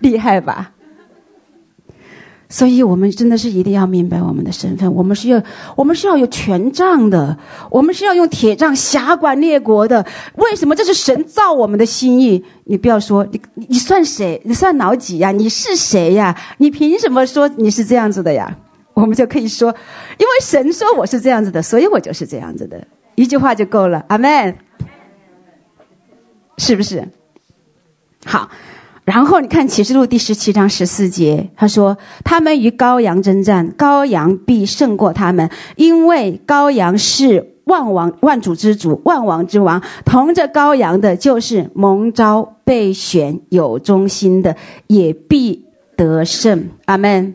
厉害吧？所以，我们真的是一定要明白我们的身份。我们是要，我们是要有权杖的，我们是要用铁杖辖管列国的。为什么？这是神造我们的心意。你不要说你，你算谁？你算老几呀？你是谁呀？你凭什么说你是这样子的呀？我们就可以说，因为神说我是这样子的，所以我就是这样子的。一句话就够了。阿门。是不是？好。然后你看启示录第十七章十四节，他说：“他们与羔羊争战，羔羊必胜过他们，因为羔羊是万王万主之主，万王之王。同着羔羊的，就是蒙召、被选、有忠心的，也必得胜。”阿门。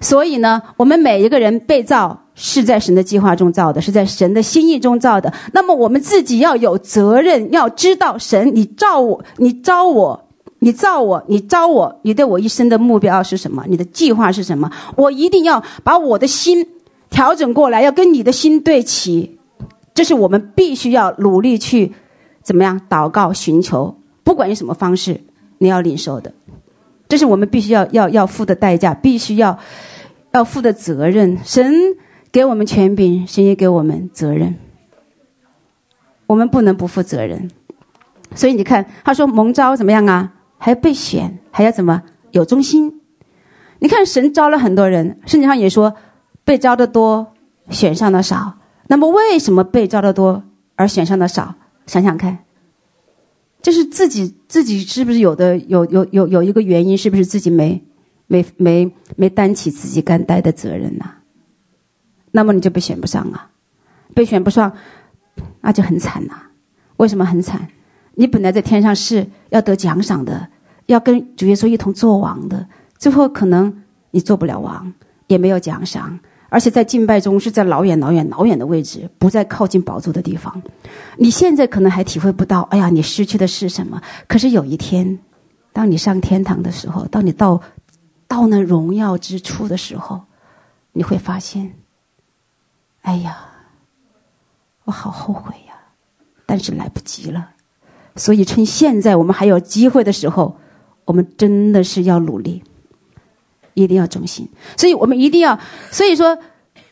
所以呢，我们每一个人被造是在神的计划中造的，是在神的心意中造的。那么我们自己要有责任，要知道神，你造我，你召我。你造我，你招我，你对我一生的目标是什么？你的计划是什么？我一定要把我的心调整过来，要跟你的心对齐。这是我们必须要努力去怎么样祷告寻求，不管用什么方式，你要领受的。这是我们必须要要要付的代价，必须要要负的责任。神给我们权柄，神也给我们责任，我们不能不负责任。所以你看，他说蒙召怎么样啊？还要被选，还要怎么有忠心？你看神招了很多人，圣经上也说，被招的多，选上的少。那么为什么被招的多而选上的少？想想看，就是自己自己是不是有的有有有有一个原因？是不是自己没没没没担起自己该担的责任呐、啊？那么你就被选不上啊，被选不上，那就很惨呐、为什么很惨？你本来在天上是要得奖赏的，要跟主耶稣一同做王的，最后可能你做不了王，也没有奖赏，而且在敬拜中是在老远老远老远的位置，不在靠近宝座的地方。你现在可能还体会不到，哎呀，你失去的是什么？可是有一天，当你上天堂的时候，当你到到那荣耀之处的时候，你会发现，哎呀，我好后悔呀，但是来不及了。所以，趁现在我们还有机会的时候，我们真的是要努力，一定要忠心。所以我们一定要，所以说，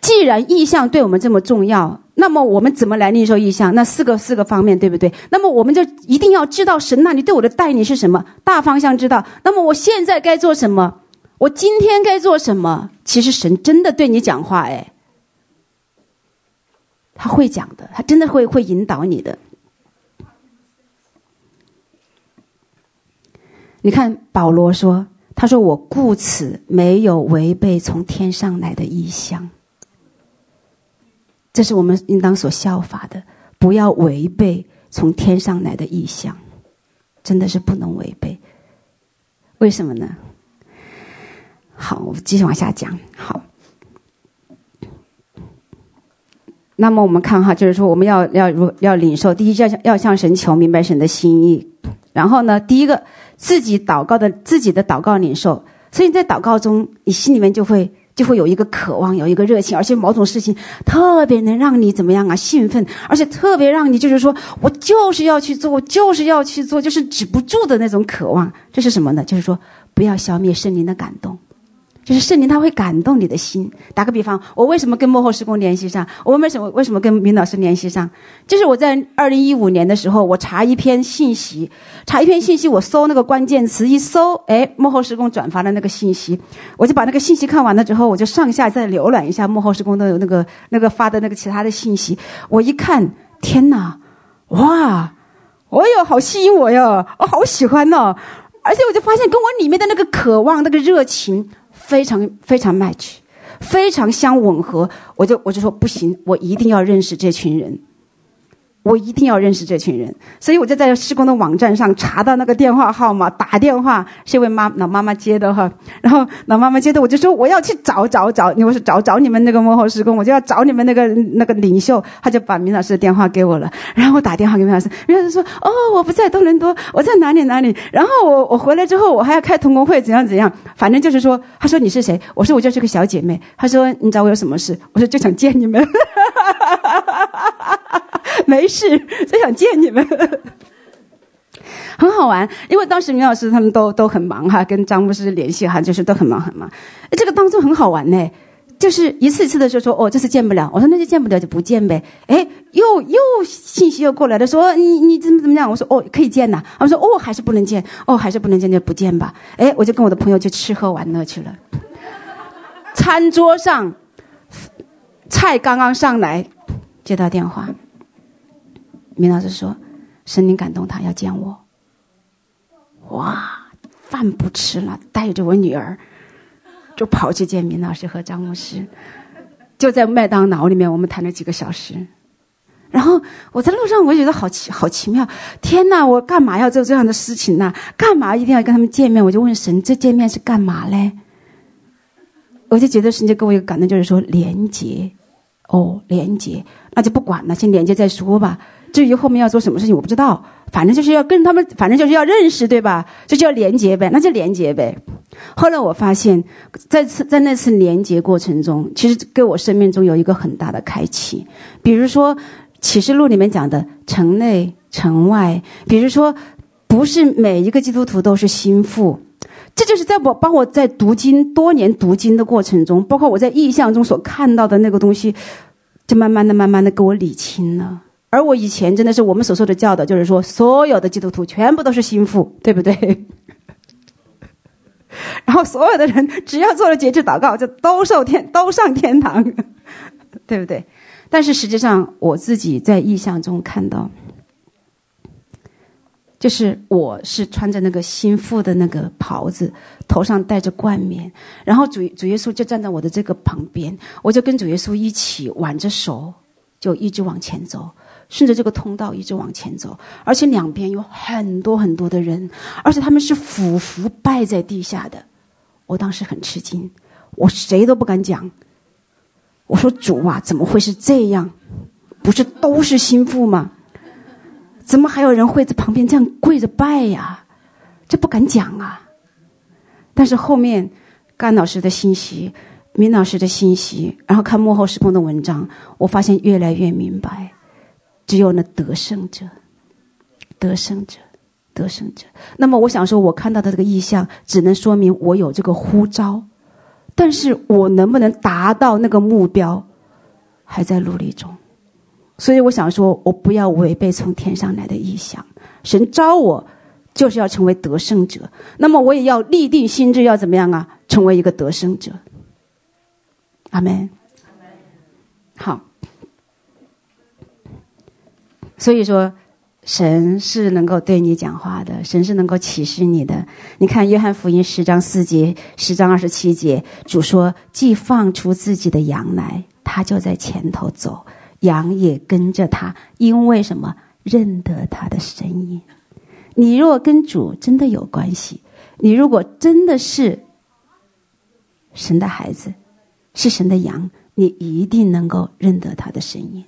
既然意向对我们这么重要，那么我们怎么来领受意向？那四个四个方面，对不对？那么我们就一定要知道神那里对我的带领是什么，大方向知道。那么我现在该做什么？我今天该做什么？其实神真的对你讲话，哎，他会讲的，他真的会会引导你的。你看保罗说：“他说我故此没有违背从天上来的异象。这是我们应当所效法的，不要违背从天上来的异象，真的是不能违背。为什么呢？好，我们继续往下讲。好，那么我们看哈，就是说我们要要如要领受，第一要要向神求明白神的心意，然后呢，第一个。”自己祷告的自己的祷告领受，所以你在祷告中，你心里面就会就会有一个渴望，有一个热情，而且某种事情特别能让你怎么样啊？兴奋，而且特别让你就是说我就是要去做，我就是要去做，就是止不住的那种渴望。这是什么呢？就是说不要消灭圣灵的感动，就是圣灵他会感动你的心。打个比方，我为什么跟幕后施工联系上？我为什么为什么跟明老师联系上？就是我在二零一五年的时候，我查一篇信息，查一篇信息，我搜那个关键词，一搜，哎，幕后施工转发了那个信息，我就把那个信息看完了之后，我就上下再浏览一下幕后施工的那个那个发的那个其他的信息。我一看，天哪，哇！哦哟，好吸引我哟！我好喜欢哦，而且我就发现跟我里面的那个渴望、那个热情非常非常 match，非常相吻合。我就我就说不行，我一定要认识这群人。我一定要认识这群人，所以我就在施工的网站上查到那个电话号码，打电话是一位妈老妈妈接的哈，然后老妈妈接的，我就说我要去找找找，你我说找找你们那个幕后施工，我就要找你们那个那个领袖，他就把明老师的电话给我了，(laughs) 然后我打电话给明老师，明老师说哦，我不在多伦多，我在哪里哪里，然后我我回来之后我还要开同工会，怎样怎样，反正就是说，他说你是谁？我说我就是个小姐妹，他说你找我有什么事？我说就想见你们。(laughs) 没是，(laughs) 就想见你们，(laughs) 很好玩。因为当时明老师他们都都很忙哈，跟张牧师联系哈，就是都很忙很忙。这个当中很好玩呢，就是一次次的就说哦，这次见不了，我说那就见不了就不见呗。哎，又又信息又过来了，说你你怎么怎么样？我说哦可以见呐。他们说哦还是不能见，哦还是不能见就不见吧。哎，我就跟我的朋友去吃喝玩乐去了。餐桌上菜刚刚上来，接到电话。明老师说：“神灵感动他要见我。”哇，饭不吃了，带着我女儿就跑去见明老师和张牧师，就在麦当劳里面，我们谈了几个小时。然后我在路上，我觉得好奇，好奇妙！天哪，我干嘛要做这样的事情呢？干嘛一定要跟他们见面？我就问神：这见面是干嘛嘞？我就觉得神就给我一个感动，就是说连接。哦，连接，那就不管了，先连接再说吧。至于后面要做什么事情，我不知道。反正就是要跟他们，反正就是要认识，对吧？这就叫连接呗，那就连接呗。后来我发现，在次在那次连接过程中，其实给我生命中有一个很大的开启。比如说《启示录》里面讲的城内城外，比如说不是每一个基督徒都是心腹，这就是在我帮我在读经多年读经的过程中，包括我在意象中所看到的那个东西，就慢慢的、慢慢的给我理清了。而我以前真的是我们所说的教导，就是说所有的基督徒全部都是心腹，对不对？(laughs) 然后所有的人只要做了节制祷告，就都受天都上天堂，对不对？但是实际上我自己在意象中看到，就是我是穿着那个心腹的那个袍子，头上戴着冠冕，然后主主耶稣就站在我的这个旁边，我就跟主耶稣一起挽着手，就一直往前走。顺着这个通道一直往前走，而且两边有很多很多的人，而且他们是俯伏拜在地下的。我当时很吃惊，我谁都不敢讲。我说：“主啊，怎么会是这样？不是都是心腹吗？怎么还有人会在旁边这样跪着拜呀？这不敢讲啊。”但是后面甘老师的信息、明老师的信息，然后看幕后事工的文章，我发现越来越明白。只有那得胜者，得胜者，得胜者。那么，我想说，我看到的这个意象，只能说明我有这个呼召，但是我能不能达到那个目标，还在努力中。所以，我想说，我不要违背从天上来的意象。神召我，就是要成为得胜者。那么，我也要立定心志，要怎么样啊？成为一个得胜者。阿门。好。所以说，神是能够对你讲话的，神是能够启示你的。你看《约翰福音》十章四节、十章二十七节，主说：“既放出自己的羊来，他就在前头走，羊也跟着他，因为什么？认得他的声音。你若跟主真的有关系，你如果真的是神的孩子，是神的羊，你一定能够认得他的声音。”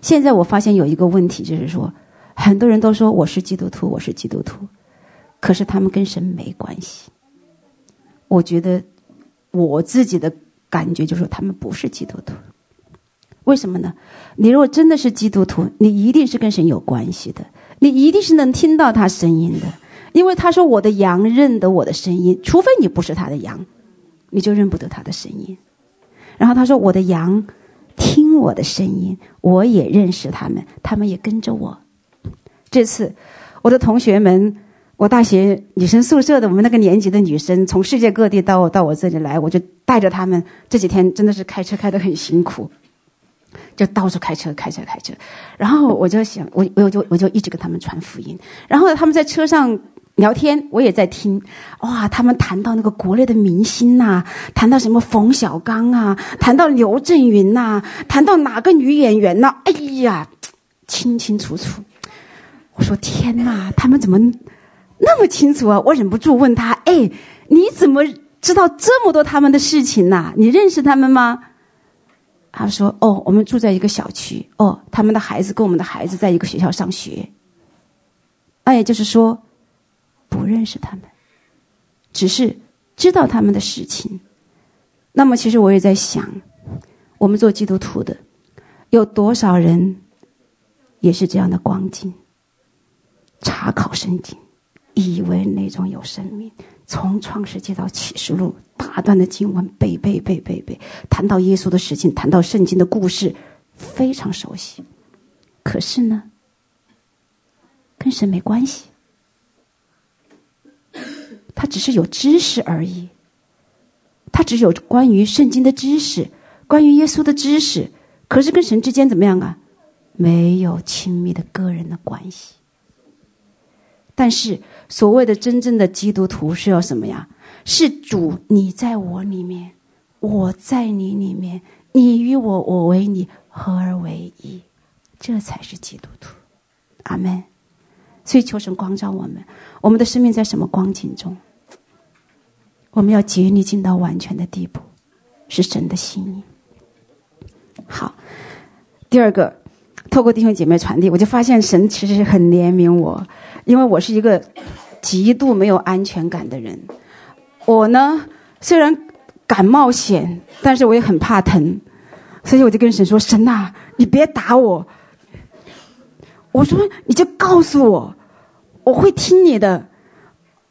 现在我发现有一个问题，就是说，很多人都说我是基督徒，我是基督徒，可是他们跟神没关系。我觉得我自己的感觉就是说，他们不是基督徒。为什么呢？你如果真的是基督徒，你一定是跟神有关系的，你一定是能听到他声音的，因为他说我的羊认得我的声音，除非你不是他的羊。你就认不得他的声音。然后他说：“我的羊听我的声音，我也认识他们，他们也跟着我。”这次，我的同学们，我大学女生宿舍的我们那个年级的女生，从世界各地到我到我这里来，我就带着他们。这几天真的是开车开得很辛苦，就到处开车开车开车。然后我就想，我我就我就一直跟他们传福音。然后他们在车上。聊天，我也在听，哇！他们谈到那个国内的明星呐、谈到什么冯小刚啊，谈到刘震云呐、谈到哪个女演员呐、啊？哎呀，清清楚楚。我说天哪，他们怎么那么清楚啊？我忍不住问他：哎，你怎么知道这么多他们的事情呢？你认识他们吗？他说：哦，我们住在一个小区。哦，他们的孩子跟我们的孩子在一个学校上学。那也就是说。不认识他们，只是知道他们的事情。那么，其实我也在想，我们做基督徒的，有多少人也是这样的光景？查考圣经，以为那种有生命，从创世纪到启示录，大段的经文背背背背背，谈到耶稣的事情，谈到圣经的故事，非常熟悉。可是呢，跟神没关系。他只是有知识而已，他只有关于圣经的知识，关于耶稣的知识，可是跟神之间怎么样啊？没有亲密的个人的关系。但是所谓的真正的基督徒是要什么呀？是主你在我里面，我在你里面，你与我，我为你，合而为一，这才是基督徒。阿门。所以求神光照我们，我们的生命在什么光景中？我们要竭力进到完全的地步，是神的心意。好，第二个，透过弟兄姐妹传递，我就发现神其实是很怜悯我，因为我是一个极度没有安全感的人。我呢，虽然敢冒险，但是我也很怕疼，所以我就跟神说：“神呐，你别打我。”我说：“你就告诉我。”我会听你的，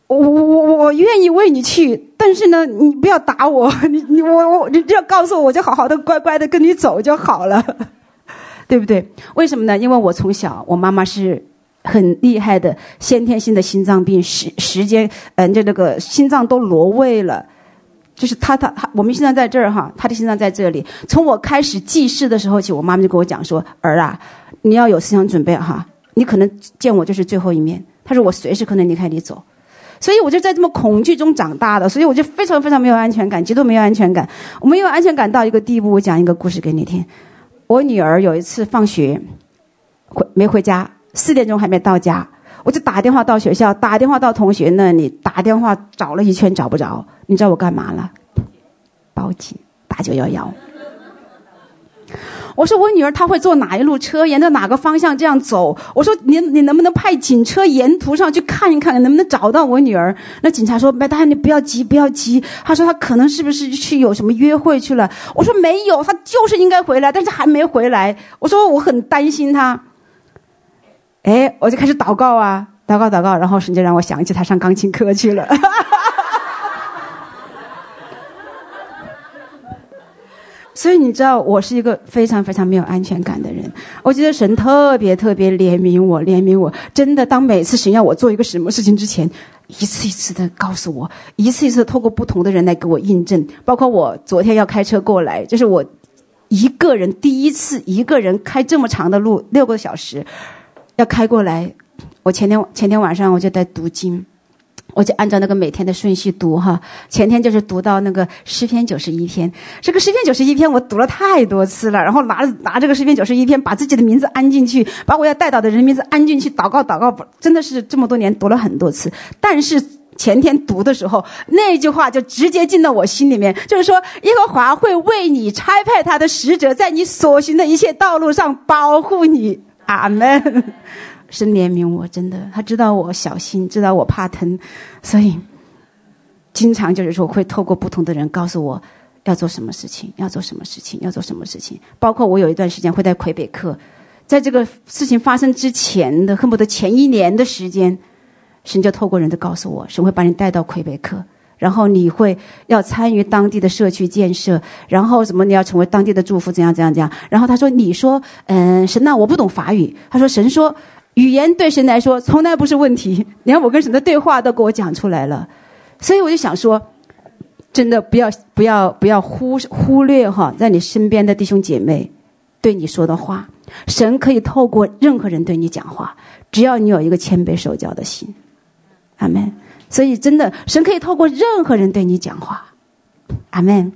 我我我我愿意为你去，但是呢，你不要打我，(laughs) 你你我我你只要告诉我，我就好好的乖乖的跟你走就好了，(laughs) 对不对？为什么呢？因为我从小，我妈妈是很厉害的先天性的心脏病，时时间嗯，就那个心脏都挪位了，就是她她她，我们现在在这儿哈，她的心脏在这里。从我开始记事的时候起，我妈妈就跟我讲说：“儿啊，你要有思想准备哈，你可能见我就是最后一面。”他说：“我随时可能离开你走，所以我就在这么恐惧中长大的，所以我就非常非常没有安全感，极度没有安全感。我没有安全感到一个地步。我讲一个故事给你听。我女儿有一次放学回没回家，四点钟还没到家，我就打电话到学校，打电话到同学那里，打电话找了一圈找不着。你知道我干嘛了？报警，打九幺幺。”我说我女儿她会坐哪一路车，沿着哪个方向这样走？我说你你能不能派警车沿途上去看一看，能不能找到我女儿？那警察说：“麦大，你不要急，不要急。”他说他可能是不是去有什么约会去了？我说没有，他就是应该回来，但是还没回来。我说我很担心他。哎，我就开始祷告啊，祷告祷告，然后神就让我想起他上钢琴课去了。所以你知道，我是一个非常非常没有安全感的人。我觉得神特别特别怜悯我，怜悯我。真的，当每次神要我做一个什么事情之前，一次一次的告诉我，一次一次透过不同的人来给我印证。包括我昨天要开车过来，就是我一个人第一次一个人开这么长的路，六个小时要开过来。我前天前天晚上我就在读经。我就按照那个每天的顺序读哈，前天就是读到那个诗篇九十一篇，这个诗篇九十一篇我读了太多次了，然后拿拿这个诗篇九十一篇，把自己的名字安进去，把我要带到的人名字安进去，祷告祷告，真的是这么多年读了很多次。但是前天读的时候，那句话就直接进到我心里面，就是说耶和华会为你差派他的使者，在你所行的一切道路上保护你。阿门。神怜悯我，真的，他知道我小心，知道我怕疼，所以经常就是说会透过不同的人告诉我要做什么事情，要做什么事情，要做什么事情。包括我有一段时间会在魁北克，在这个事情发生之前的恨不得前一年的时间，神就透过人的告诉我，神会把你带到魁北克，然后你会要参与当地的社区建设，然后什么你要成为当地的祝福，怎样怎样怎样。然后他说：“你说，嗯，神呐，我不懂法语。”他说：“神说，语言对神来说从来不是问题。(laughs) 你看我跟神的对话都给我讲出来了，所以我就想说，真的不要不要不要忽忽略哈，在你身边的弟兄姐妹对你说的话，神可以透过任何人对你讲话，只要你有一个谦卑受教的心。阿门。”所以，真的，神可以透过任何人对你讲话，阿门。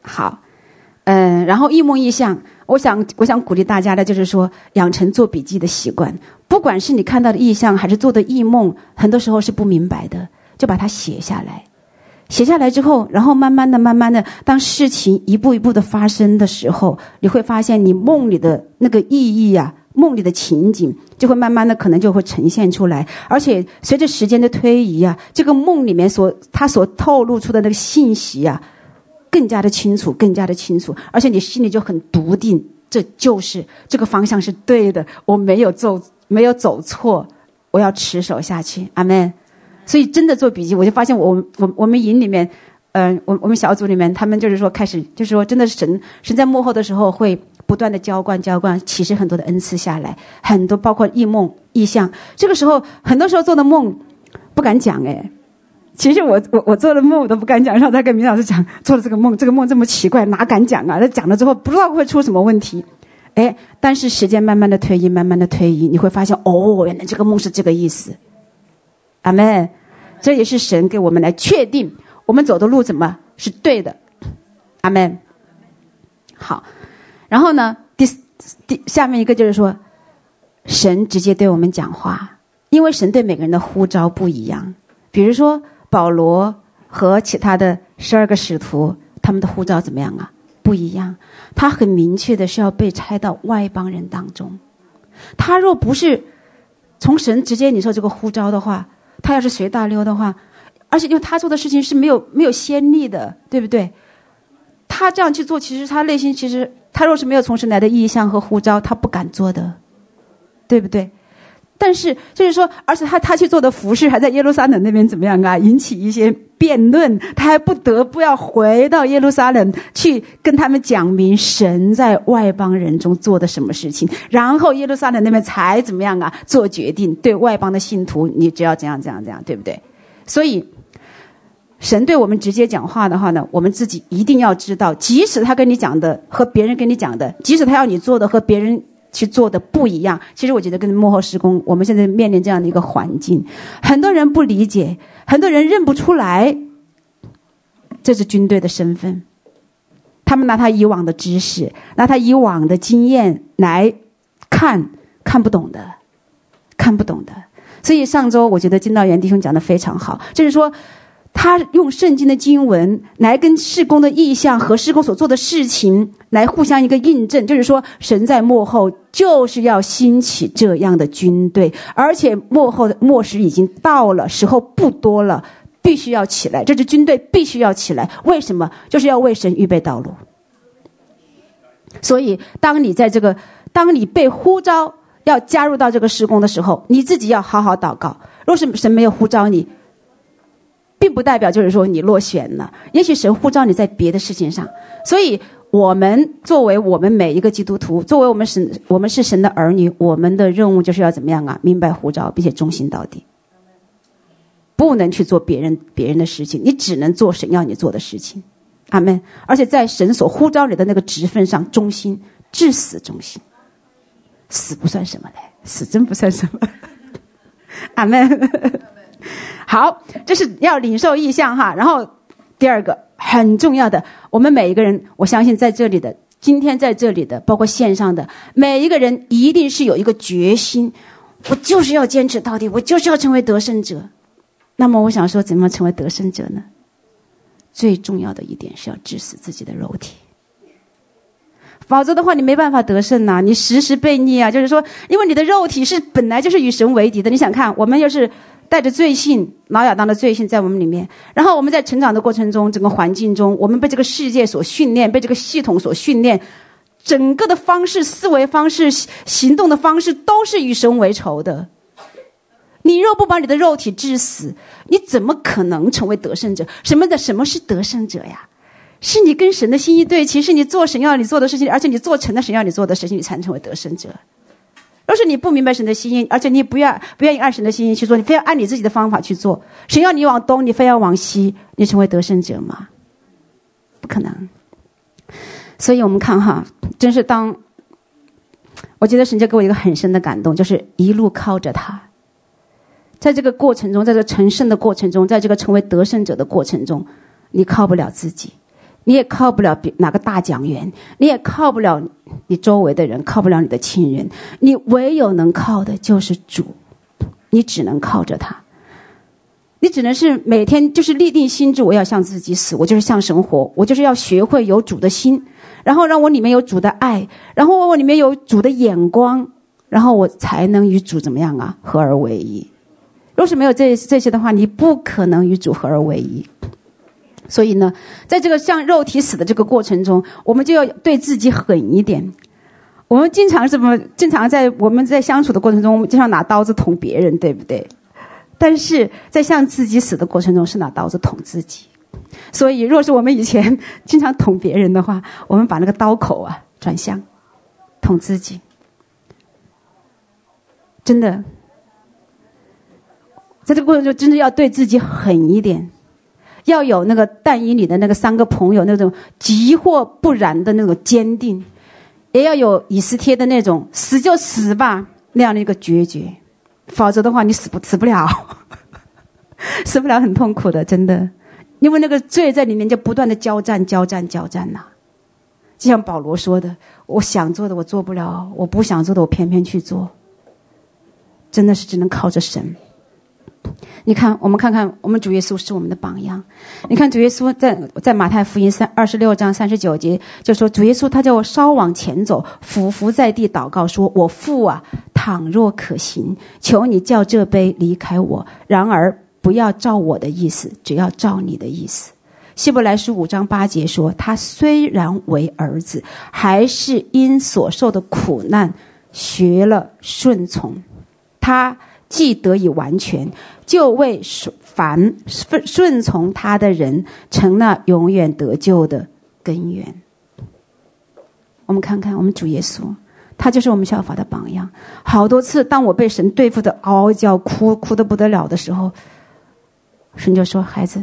好，嗯，然后一梦一象，我想，我想鼓励大家的，就是说，养成做笔记的习惯。不管是你看到的异象，还是做的异梦，很多时候是不明白的，就把它写下来。写下来之后，然后慢慢的、慢慢的，当事情一步一步的发生的时候，你会发现你梦里的那个意义呀、啊。梦里的情景就会慢慢的可能就会呈现出来，而且随着时间的推移啊，这个梦里面所它所透露出的那个信息啊，更加的清楚，更加的清楚，而且你心里就很笃定，这就是这个方向是对的，我没有走，没有走错，我要持守下去，阿门。所以真的做笔记，我就发现我我我们营里面，嗯、我我们小组里面，他们就是说开始就是说，真的是神神在幕后的时候会。不断的浇灌浇灌，其实很多的恩赐下来，很多包括异梦异象。这个时候，很多时候做的梦不敢讲哎。其实我我我做的梦我都不敢讲，然后再跟明老师讲做了这个梦，这个梦这么奇怪，哪敢讲啊？那讲了之后不知道会出什么问题。哎，但是时间慢慢的推移，慢慢的推移，你会发现哦，原来这个梦是这个意思。阿门。这也是神给我们来确定我们走的路怎么是对的。阿门。好。然后呢，第第下面一个就是说，神直接对我们讲话，因为神对每个人的呼召不一样。比如说保罗和其他的十二个使徒，他们的护照怎么样啊？不一样。他很明确的是要被拆到外邦人当中。他若不是从神直接你说这个呼召的话，他要是随大溜的话，而且因为他做的事情是没有没有先例的，对不对？他这样去做，其实他内心其实。他若是没有从神来的意向和呼召，他不敢做的，对不对？但是就是说，而且他他去做的服事，还在耶路撒冷那边怎么样啊？引起一些辩论，他还不得不要回到耶路撒冷去跟他们讲明神在外邦人中做的什么事情，然后耶路撒冷那边才怎么样啊？做决定，对外邦的信徒，你只要这样这样这样，对不对？所以。神对我们直接讲话的话呢，我们自己一定要知道，即使他跟你讲的和别人跟你讲的，即使他要你做的和别人去做的不一样，其实我觉得跟幕后施工，我们现在面临这样的一个环境，很多人不理解，很多人认不出来，这是军队的身份，他们拿他以往的知识，拿他以往的经验来看，看不懂的，看不懂的。所以上周我觉得金道元弟兄讲的非常好，就是说。他用圣经的经文来跟事工的意向和事工所做的事情来互相一个印证，就是说神在幕后就是要兴起这样的军队，而且幕后的末时已经到了，时候不多了，必须要起来，这支军队必须要起来。为什么？就是要为神预备道路。所以，当你在这个，当你被呼召要加入到这个施工的时候，你自己要好好祷告。若是神没有呼召你，并不代表就是说你落选了，也许神呼召你在别的事情上，所以我们作为我们每一个基督徒，作为我们神，我们是神的儿女，我们的任务就是要怎么样啊？明白呼召，并且忠心到底，不能去做别人别人的事情，你只能做神要你做的事情，阿门。而且在神所呼召你的那个职分上，忠心至死忠心，死不算什么嘞，死真不算什么，阿门。(laughs) 好，这是要领受意象哈。然后第二个很重要的，我们每一个人，我相信在这里的，今天在这里的，包括线上的每一个人，一定是有一个决心，我就是要坚持到底，我就是要成为得胜者。那么我想说，怎么成为得胜者呢？最重要的一点是要治死自己的肉体，否则的话，你没办法得胜呐、你时时被逆啊。就是说，因为你的肉体是本来就是与神为敌的。你想看，我们又是。带着罪性，老亚当的罪性在我们里面。然后我们在成长的过程中，整个环境中，我们被这个世界所训练，被这个系统所训练，整个的方式、思维方式、行动的方式都是与神为仇的。你若不把你的肉体致死，你怎么可能成为得胜者？什么的？什么是得胜者呀？是你跟神的心意对齐，是你做神要你做的事情，而且你做成了神要你做的事情，你才能成为得胜者。若是你不明白神的心意，而且你不愿不愿意按神的心意去做，你非要按你自己的方法去做，神要你往东，你非要往西，你成为得胜者吗？不可能。所以我们看哈，真是当，我觉得神就给我一个很深的感动，就是一路靠着他，在这个过程中，在这成圣的过程中，在这个成为得胜者的过程中，你靠不了自己。你也靠不了别哪个大讲员，你也靠不了你周围的人，靠不了你的亲人，你唯有能靠的就是主，你只能靠着他，你只能是每天就是立定心志，我要向自己死，我就是向神活，我就是要学会有主的心，然后让我里面有主的爱，然后我里面有主的眼光，然后我才能与主怎么样啊？合而为一。若是没有这这些的话，你不可能与主合而为一。所以呢，在这个向肉体死的这个过程中，我们就要对自己狠一点。我们经常什么？经常在我们在相处的过程中，我们经常拿刀子捅别人，对不对？但是在向自己死的过程中，是拿刀子捅自己。所以，若是我们以前经常捅别人的话，我们把那个刀口啊转向捅自己。真的，在这个过程中，真的要对自己狠一点。要有那个但以理的那个三个朋友那种急或不然的那种坚定，也要有以斯帖的那种死就死吧那样的一个决绝，否则的话你死不死不了，(laughs) 死不了很痛苦的，真的，因为那个罪在里面就不断的交战交战交战呐、就像保罗说的，我想做的我做不了，我不想做的我偏偏去做，真的是只能靠着神。你看，我们看看，我们主耶稣是我们的榜样。你看，主耶稣在在马太福音三二十六章三十九节就说，主耶稣他叫我稍往前走，俯伏在地祷告，说：“我父啊，倘若可行，求你叫这杯离开我；然而不要照我的意思，只要照你的意思。”希伯来书五章八节说，他虽然为儿子，还是因所受的苦难学了顺从。他。既得以完全，就为凡顺顺从他的人成了永远得救的根源。我们看看我们主耶稣，他就是我们效法的榜样。好多次，当我被神对付的嗷嗷叫、哭哭的不得了的时候，神就说：“孩子，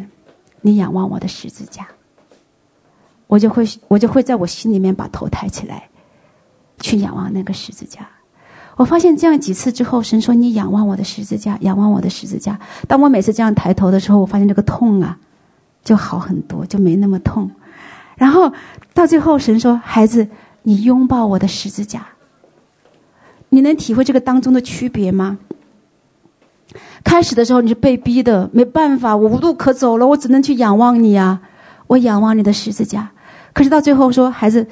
你仰望我的十字架。”我就会，我就会在我心里面把头抬起来，去仰望那个十字架。我发现这样几次之后，神说：“你仰望我的十字架，仰望我的十字架。”当我每次这样抬头的时候，我发现这个痛啊，就好很多，就没那么痛。然后到最后，神说：“孩子，你拥抱我的十字架。”你能体会这个当中的区别吗？开始的时候你是被逼的，没办法，我无路可走了，我只能去仰望你啊，我仰望你的十字架。可是到最后说：“孩子，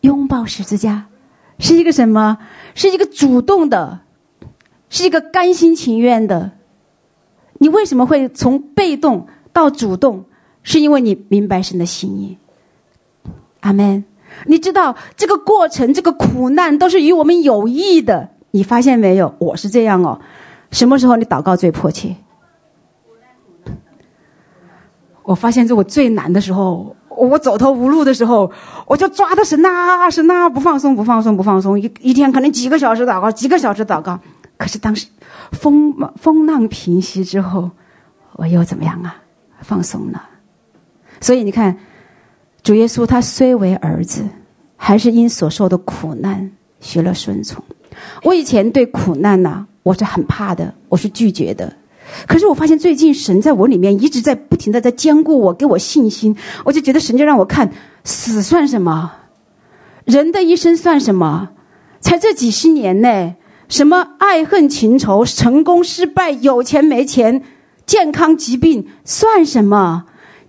拥抱十字架。”是一个什么？是一个主动的，是一个甘心情愿的。你为什么会从被动到主动？是因为你明白神的心意。阿门。你知道这个过程，这个苦难都是与我们有益的。你发现没有？我是这样哦。什么时候你祷告最迫切？我发现这我最难的时候。我走投无路的时候，我就抓的是那，是那，不放松，不放松，不放松。一一天可能几个小时祷告，几个小时祷告。可是当时风风浪平息之后，我又怎么样啊？放松了。所以你看，主耶稣他虽为儿子，还是因所受的苦难学了顺从。我以前对苦难呢，我是很怕的，我是拒绝的。可是我发现最近神在我里面一直在不停的在坚固我，给我信心。我就觉得神就让我看死算什么，人的一生算什么？才这几十年呢，什么爱恨情仇、成功失败、有钱没钱、健康疾病算什么？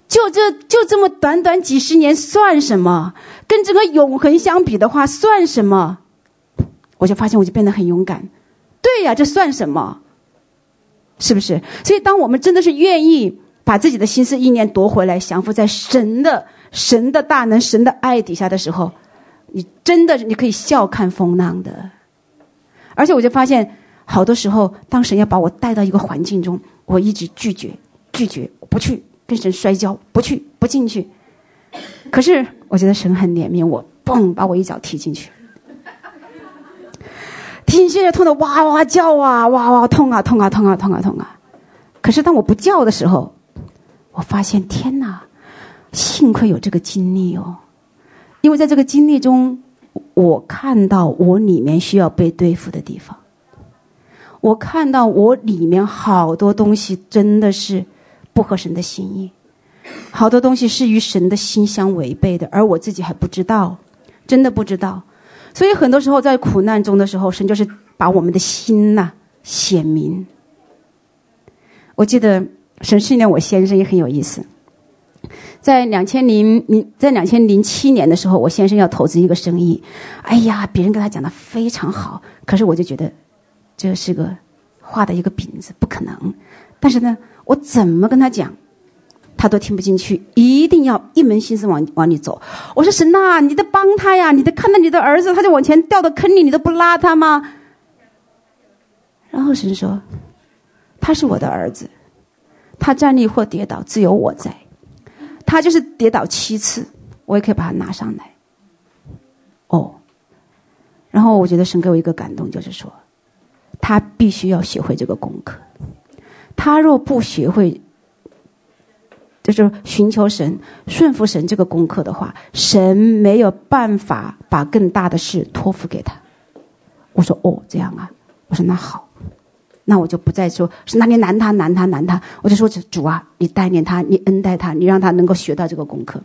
就这就这么短短几十年算什么？跟这个永恒相比的话算什么？我就发现我就变得很勇敢。对呀，这算什么？是不是？所以，当我们真的是愿意把自己的心思意念夺回来，降服在神的神的大能、神的爱底下的时候，你真的你可以笑看风浪的。而且，我就发现好多时候，当神要把我带到一个环境中，我一直拒绝，拒绝，我不去，跟神摔跤，不去，不进去。可是我觉得神很怜悯我，嘣，把我一脚踢进去，踢进去痛得哇哇叫啊，哇哇痛啊，痛啊，痛啊，痛啊，痛啊。可是当我不叫的时候，我发现天哪，幸亏有这个经历哦，因为在这个经历中，我看到我里面需要被对付的地方。我看到我里面好多东西真的是不合神的心意，好多东西是与神的心相违背的，而我自己还不知道，真的不知道。所以很多时候在苦难中的时候，神就是把我们的心呐、显明。我记得神训练我先生也很有意思，在两千零零在两千零七年的时候，我先生要投资一个生意，哎呀，别人跟他讲的非常好，可是我就觉得。这是个画的一个饼子，不可能。但是呢，我怎么跟他讲，他都听不进去，一定要一门心思往往里走。我说神呐，你得帮他呀！你得看到你的儿子，他就往前掉到坑里，你都不拉他吗？然后神说，他是我的儿子，他站立或跌倒，自有我在。他就是跌倒七次，我也可以把他拿上来。哦，然后我觉得神给我一个感动，就是说。他必须要学会这个功课，他若不学会，就是寻求神、顺服神这个功课的话，神没有办法把更大的事托付给他。我说：“哦，这样啊。”我说：“那好，那我就不再说是那你难他、难他、难他。”我就说：“主啊，你带领他，你恩待他，你让他能够学到这个功课。”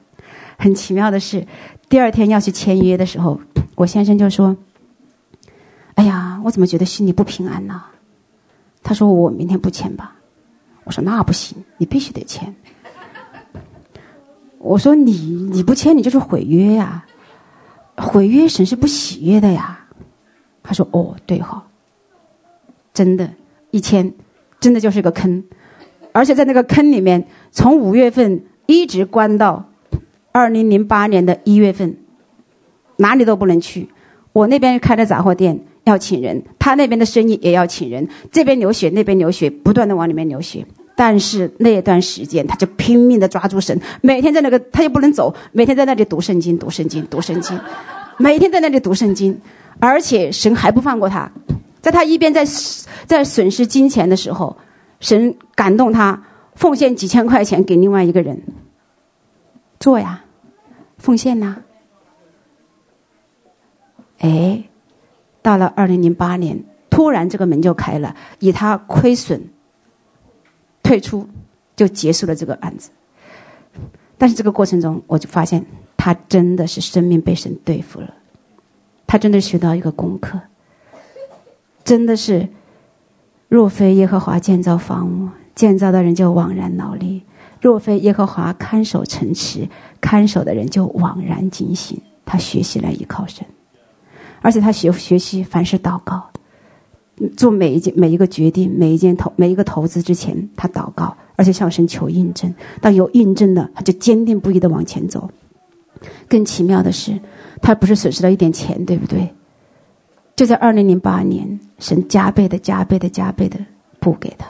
很奇妙的是，第二天要去签约的时候，我先生就说。哎呀，我怎么觉得心里不平安呢？他说：“我明天不签吧。”我说：“那不行，你必须得签。”我说：“你你不签，你就是毁约呀！毁约神是不喜悦的呀。”他说：“哦，对哈，真的，一签真的就是个坑，而且在那个坑里面，从五月份一直关到二零零八年的一月份，哪里都不能去。我那边开的杂货店。”要请人，他那边的生意也要请人，这边流血，那边流血，不断的往里面流血。但是那段时间，他就拼命的抓住神，每天在那个，他又不能走，每天在那里读圣经，读圣经，读圣经，每天在那里读圣经，而且神还不放过他，在他一边在在损失金钱的时候，神感动他奉献几千块钱给另外一个人做呀，奉献呐，哎。到了二零零八年，突然这个门就开了，以他亏损退出，就结束了这个案子。但是这个过程中，我就发现他真的是生命被神对付了，他真的学到一个功课，真的是若非耶和华建造房屋，建造的人就枉然劳力；若非耶和华看守城池，看守的人就枉然警醒。他学习了依靠神。而且他学学习，凡事祷告，做每一件每一个决定，每一件投每一个投资之前，他祷告，而且向神求印证。当有印证了，他就坚定不移的往前走。更奇妙的是，他不是损失了一点钱，对不对？就在二零零八年，神加倍的、加倍的、加倍的补给他。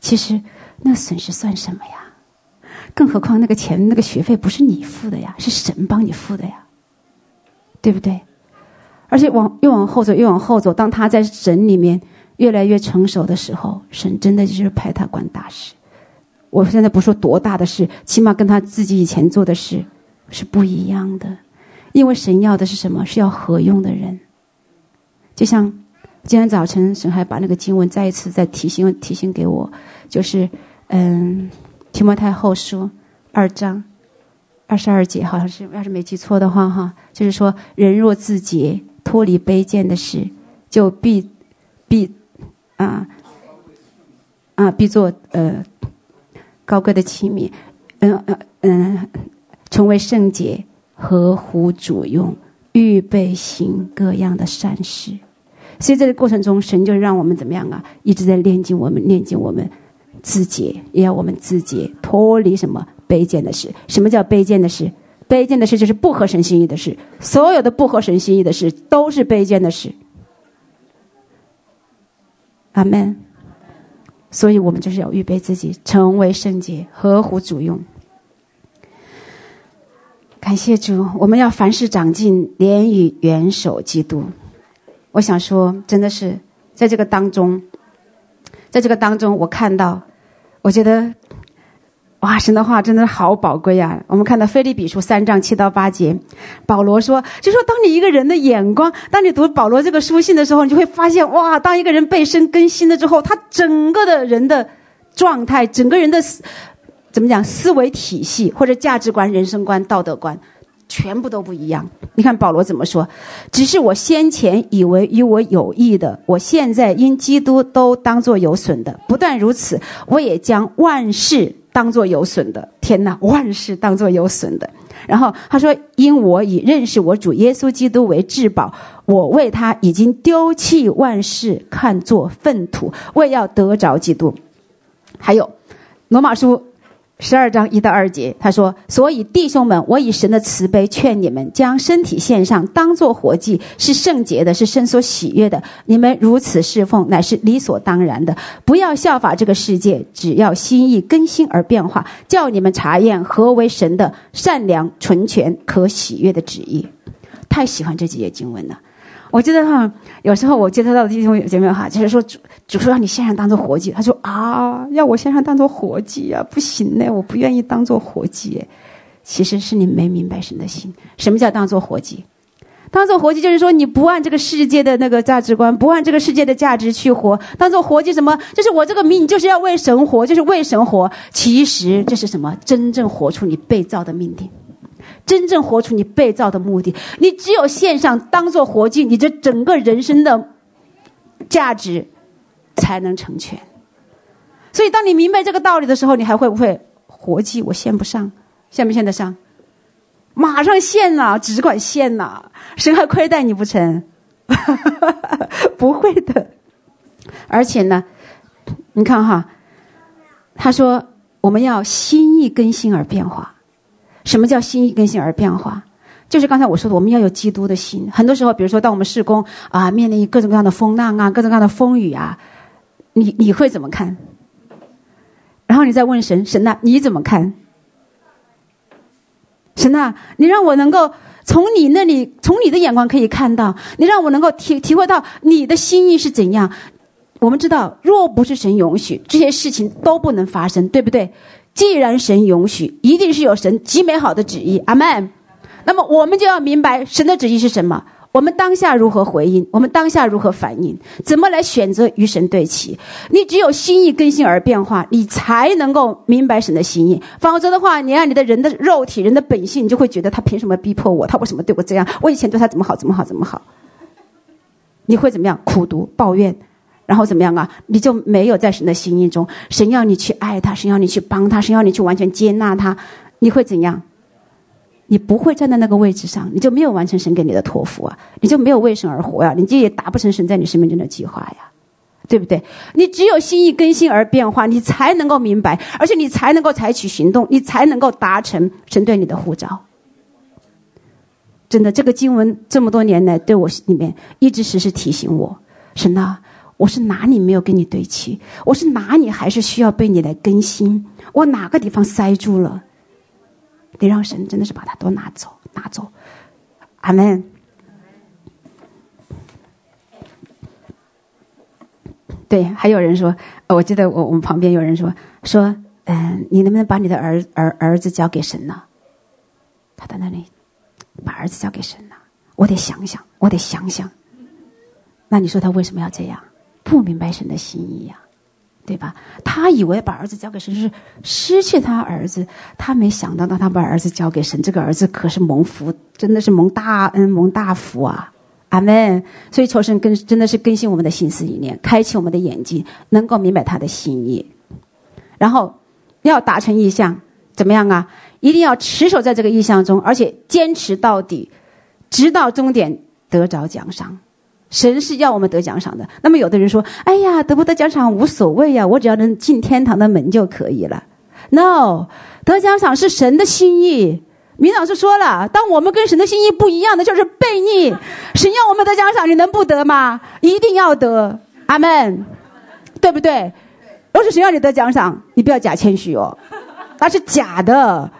其实那损失算什么呀？更何况那个钱、那个学费不是你付的呀，是神帮你付的呀。对不对？而且往越往后走，越往后走，当他在神里面越来越成熟的时候，神真的就是派他管大事。我现在不说多大的事，起码跟他自己以前做的事是不一样的。因为神要的是什么？是要合用的人。就像今天早晨，神还把那个经文再一次再提醒提醒给我，就是嗯，提摩太后书二章。二十二节好像是，要是没记错的话，哈，就是说，人若自洁，脱离卑贱的事，就必必啊啊，必做呃高贵的器皿，嗯嗯嗯，成为圣洁，合乎主用，预备行各样的善事。所以这个过程中，神就让我们怎么样啊？一直在炼净我们，炼净我们自己，也要我们自己，脱离什么？卑贱的事，什么叫卑贱的事？卑贱的事就是不合神心意的事。所有的不合神心意的事，都是卑贱的事。阿门。所以我们就是要预备自己，成为圣洁，合乎主用。感谢主，我们要凡事长进，连于元首基督。我想说，真的是在这个当中，在这个当中，我看到，我觉得。哇，神的话真的是好宝贵啊！我们看到腓立比书三章七到八节，保罗说，就说当你一个人的眼光，当你读保罗这个书信的时候，你就会发现，哇，当一个人被神更新了之后，他整个的人的状态，整个人的怎么讲，思维体系或者价值观、人生观、道德观，全部都不一样。你看保罗怎么说？只是我先前以为与我有益的，我现在因基督都当作有损的。不但如此，我也将万事。当做有损的，天哪！万事当做有损的。然后他说：“因我以认识我主耶稣基督为至宝，我为他已经丢弃万事，看作粪土，为要得着基督。”还有罗马书。十二章一到二节，他说：“所以弟兄们，我以神的慈悲劝你们，将身体献上，当作活祭，是圣洁的，是神所喜悦的。你们如此侍奉，乃是理所当然的。不要效法这个世界，只要心意更新而变化，叫你们查验何为神的善良、纯全、可喜悦的旨意。”太喜欢这几节经文了。我觉得哈，有时候我接触到的弟兄姐妹哈，就是说就说让你线上当做活祭，他说啊，要我线上当做活祭啊，不行呢，我不愿意当做活祭。其实是你没明白神的心，什么叫当做活祭？当做活祭就是说你不按这个世界的那个价值观，不按这个世界的价值去活。当做活祭什么？就是我这个命就是要为神活，就是为神活。其实这是什么？真正活出你被造的命定。真正活出你被造的目的，你只有献上当做活祭，你这整个人生的价值才能成全。所以，当你明白这个道理的时候，你还会不会活祭？我献不上，献不献得上？马上献呐，只管献呐，谁还亏待你不成？(laughs) 不会的。而且呢，你看哈，他说我们要心意更新而变化。什么叫心意更新而变化？就是刚才我说的，我们要有基督的心。很多时候，比如说，当我们事工啊，面临各种各样的风浪啊，各种各样的风雨啊，你你会怎么看？然后你再问神，神呐，你怎么看？神呐，你让我能够从你那里，从你的眼光可以看到，你让我能够体体会到你的心意是怎样。我们知道，若不是神允许，这些事情都不能发生，对不对？既然神允许，一定是有神极美好的旨意。阿门。那么我们就要明白神的旨意是什么。我们当下如何回应？我们当下如何反应？怎么来选择与神对齐？你只有心意更新而变化，你才能够明白神的心意。否则的话，你按你的人的肉体、人的本性，你就会觉得他凭什么逼迫我？他为什么对我这样？我以前对他怎么好？怎么好？怎么好？你会怎么样？苦读、抱怨。然后怎么样啊？你就没有在神的心意中，神要你去爱他，神要你去帮他，神要你去完全接纳他，你会怎样？你不会站在那个位置上，你就没有完成神给你的托付啊，你就没有为神而活呀，你就也达不成神在你生命中的计划呀，对不对？你只有心意更新而变化，你才能够明白，而且你才能够采取行动，你才能够达成神对你的呼召。真的，这个经文这么多年来对我里面一直时时提醒我，神啊。我是哪里没有跟你对齐？我是哪里还是需要被你来更新？我哪个地方塞住了？得让神真的是把它都拿走，拿走。阿门。对，还有人说，我记得我我们旁边有人说说，嗯，你能不能把你的儿儿儿子交给神呢？他在那里把儿子交给神呢？我得想想，我得想想。那你说他为什么要这样？不明白神的心意呀，对吧？他以为把儿子交给神是失去他儿子，他没想到，当他把儿子交给神，这个儿子可是蒙福，真的是蒙大恩、蒙大福啊！阿门。所以求神更真的是更新我们的心思意念，开启我们的眼睛，能够明白他的心意。然后要达成意向，怎么样啊？一定要持守在这个意向中，而且坚持到底，直到终点得着奖赏。神是要我们得奖赏的。那么有的人说：“哎呀，得不得奖赏无所谓呀，我只要能进天堂的门就可以了。”No，得奖赏是神的心意。明老师说了，当我们跟神的心意不一样的，就是悖逆。(laughs) 神要我们得奖赏，你能不得吗？一定要得。阿门。对不对？若是神让你得奖赏，你不要假谦虚哦，那是假的。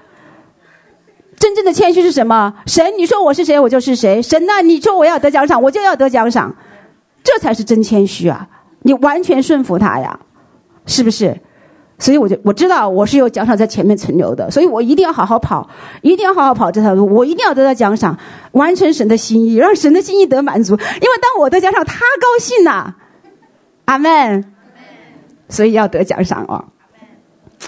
真正的谦虚是什么？神，你说我是谁，我就是谁。神呐，你说我要得奖赏，我就要得奖赏，这才是真谦虚啊！你完全顺服他呀，是不是？所以我就我知道我是有奖赏在前面存留的，所以我一定要好好跑，一定要好好跑这条路，我一定要得到奖赏，完成神的心意，让神的心意得满足。因为当我得奖赏，他高兴呐、啊，阿门。所以要得奖赏哦，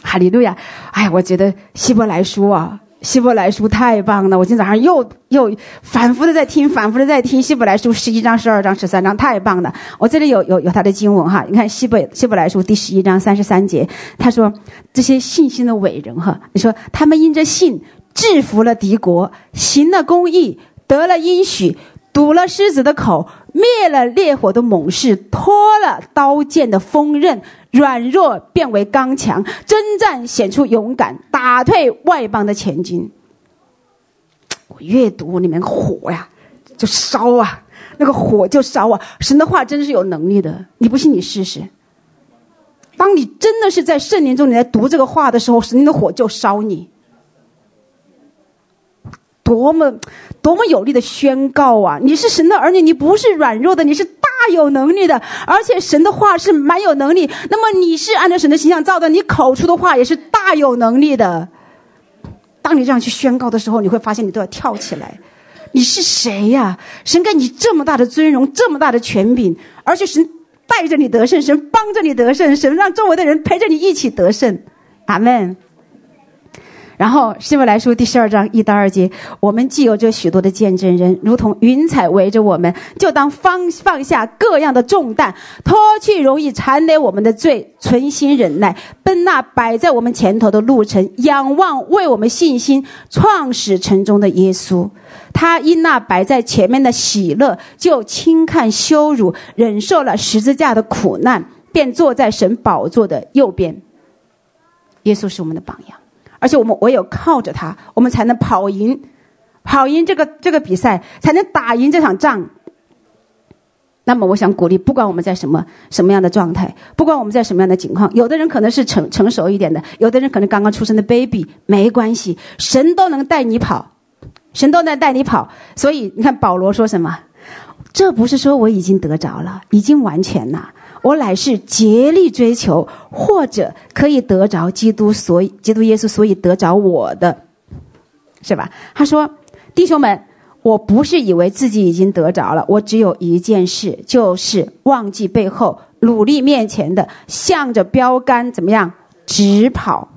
哈利路亚！哎，我觉得希伯来书啊。希伯来书太棒了！我今天早上又又反复的在听，反复的在听希伯来书十一章、十二章、十三章，太棒了！我这里有有有他的经文哈，你看希伯希伯来书第十一章三十三节，他说这些信心的伟人哈，你说他们因着信制服了敌国，行了公义，得了应许，堵了狮子的口，灭了烈火的猛士，脱了刀剑的锋刃。软弱变为刚强，征战显出勇敢，打退外邦的前进。我阅读里面火呀，就烧啊，那个火就烧啊。神的话真是有能力的，你不信你试试。当你真的是在圣灵中你在读这个话的时候，神的火就烧你。多么多么有力的宣告啊！你是神的儿女，你不是软弱的，你是大有能力的。而且神的话是蛮有能力。那么你是按照神的形象造的，你口出的话也是大有能力的。当你这样去宣告的时候，你会发现你都要跳起来。你是谁呀？神给你这么大的尊荣，这么大的权柄，而且神带着你得胜，神帮着你得胜，神让周围的人陪着你一起得胜。阿门。然后，希伯来书第十二章一到二节，我们既有这许多的见证人，如同云彩围着我们，就当放放下各样的重担，脱去容易缠累我们的罪，存心忍耐，奔那摆在我们前头的路程，仰望为我们信心创始成终的耶稣。他因那摆在前面的喜乐，就轻看羞辱，忍受了十字架的苦难，便坐在神宝座的右边。耶稣是我们的榜样。而且我们唯有靠着他，我们才能跑赢，跑赢这个这个比赛，才能打赢这场仗。那么，我想鼓励，不管我们在什么什么样的状态，不管我们在什么样的情况，有的人可能是成成熟一点的，有的人可能刚刚出生的 baby，没关系，神都能带你跑，神都能带你跑。所以你看保罗说什么？这不是说我已经得着了，已经完全了。我乃是竭力追求，或者可以得着基督，所以基督耶稣，所以得着我的，是吧？他说：“弟兄们，我不是以为自己已经得着了，我只有一件事，就是忘记背后，努力面前的，向着标杆怎么样直跑。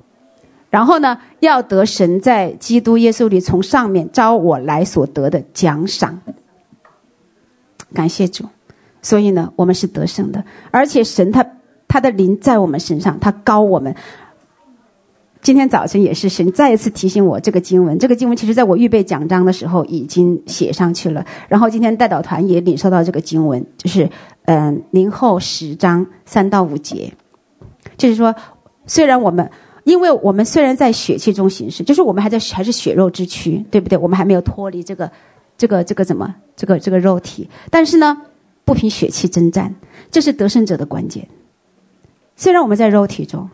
然后呢，要得神在基督耶稣里从上面召我来所得的奖赏。感谢主。”所以呢，我们是得胜的，而且神他他的灵在我们身上，他高我们。今天早晨也是神再一次提醒我这个经文，这个经文其实在我预备讲章的时候已经写上去了。然后今天代祷团也领受到这个经文，就是嗯，林后十章三到五节，就是说，虽然我们因为我们虽然在血气中行事，就是我们还在还是血肉之躯，对不对？我们还没有脱离这个这个这个怎么这个这个肉体，但是呢。不凭血气征战，这是得胜者的关键。虽然我们在肉体中，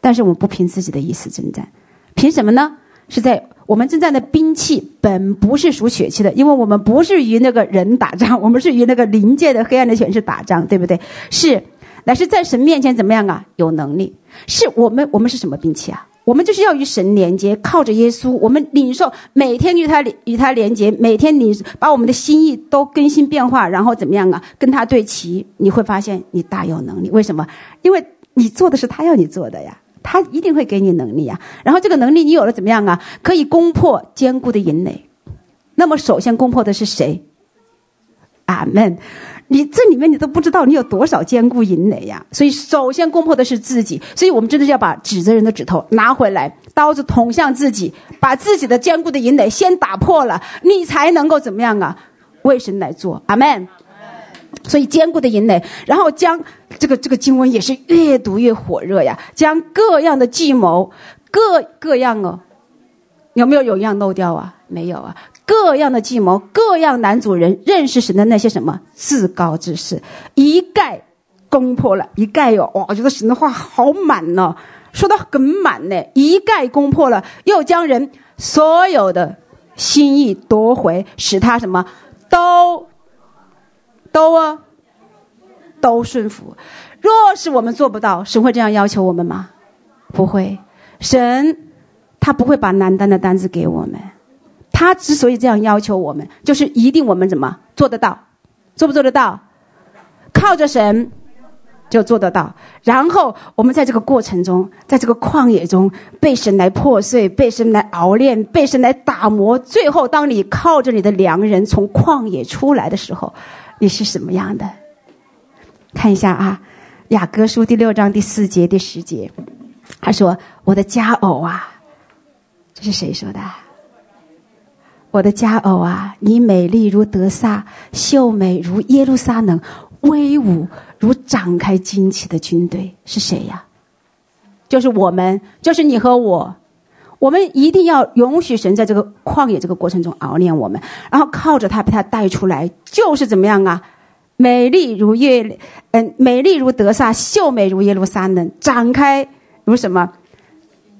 但是我们不凭自己的意思征战，凭什么呢？是在我们征战的兵器本不是属血气的，因为我们不是与那个人打仗，(laughs) 我们是与那个灵界的黑暗的权势打仗，对不对？是，乃是在神面前怎么样啊？有能力。是我们，我们是什么兵器啊？我们就是要与神连接，靠着耶稣，我们领受每天与他与他连接，每天你把我们的心意都更新变化，然后怎么样啊？跟他对齐，你会发现你大有能力。为什么？因为你做的是他要你做的呀，他一定会给你能力呀。然后这个能力你有了怎么样啊？可以攻破坚固的营垒。那么首先攻破的是谁？阿门。你这里面你都不知道你有多少坚固营垒呀！所以首先攻破的是自己，所以我们真的是要把指责人的指头拿回来，刀子捅向自己，把自己的坚固的营垒先打破了，你才能够怎么样啊？为神来做，阿门。所以坚固的营垒，然后将这个这个经文也是越读越火热呀，将各样的计谋，各各样哦，有没有有一样漏掉啊？没有啊。各样的计谋，各样男主人认识神的那些什么自高之事，一概攻破了，一概哦，哇，我觉得神的话好满哦，说的很满呢，一概攻破了，又将人所有的心意夺回，使他什么都都啊都顺服。若是我们做不到，神会这样要求我们吗？不会，神他不会把难担的担子给我们。他之所以这样要求我们，就是一定我们怎么做得到，做不做得到？靠着神就做得到。然后我们在这个过程中，在这个旷野中，被神来破碎，被神来熬炼，被神来打磨。最后，当你靠着你的良人从旷野出来的时候，你是什么样的？看一下啊，《雅歌书》第六章第四节、第十节，他说：“我的佳偶啊，这是谁说的？”我的佳偶啊，你美丽如德撒，秀美如耶路撒冷，威武如展开旌旗的军队，是谁呀？就是我们，就是你和我。我们一定要允许神在这个旷野这个过程中熬炼我们，然后靠着他把他带出来，就是怎么样啊？美丽如月，嗯，美丽如德撒，秀美如耶路撒冷，展开如什么？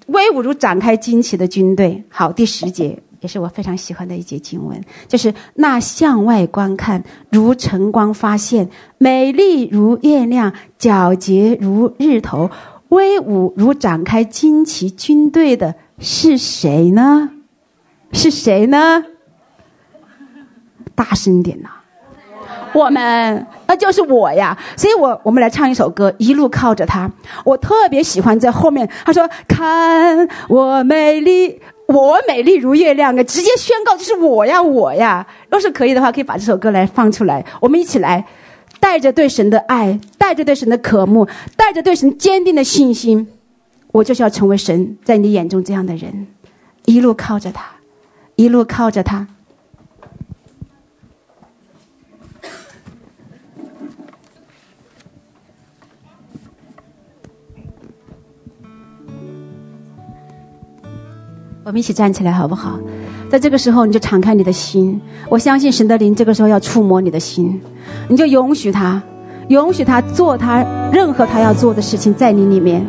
威武如展开旌旗的军队。好，第十节。也是我非常喜欢的一节经文，就是那向外观看如晨光发现，美丽如月亮，皎洁如日头，威武如展开旌旗军队的是谁呢？是谁呢？大声点呐！我们，那就是我呀！所以我我们来唱一首歌，一路靠着他。我特别喜欢在后面，他说：“看我美丽。”我美丽如月亮啊！直接宣告就是我呀，我呀！若是可以的话，可以把这首歌来放出来，我们一起来，带着对神的爱，带着对神的渴慕，带着对神坚定的信心，我就是要成为神在你眼中这样的人，一路靠着他，一路靠着他。我们一起站起来好不好？在这个时候，你就敞开你的心。我相信神的灵这个时候要触摸你的心，你就允许他，允许他做他任何他要做的事情，在你里面。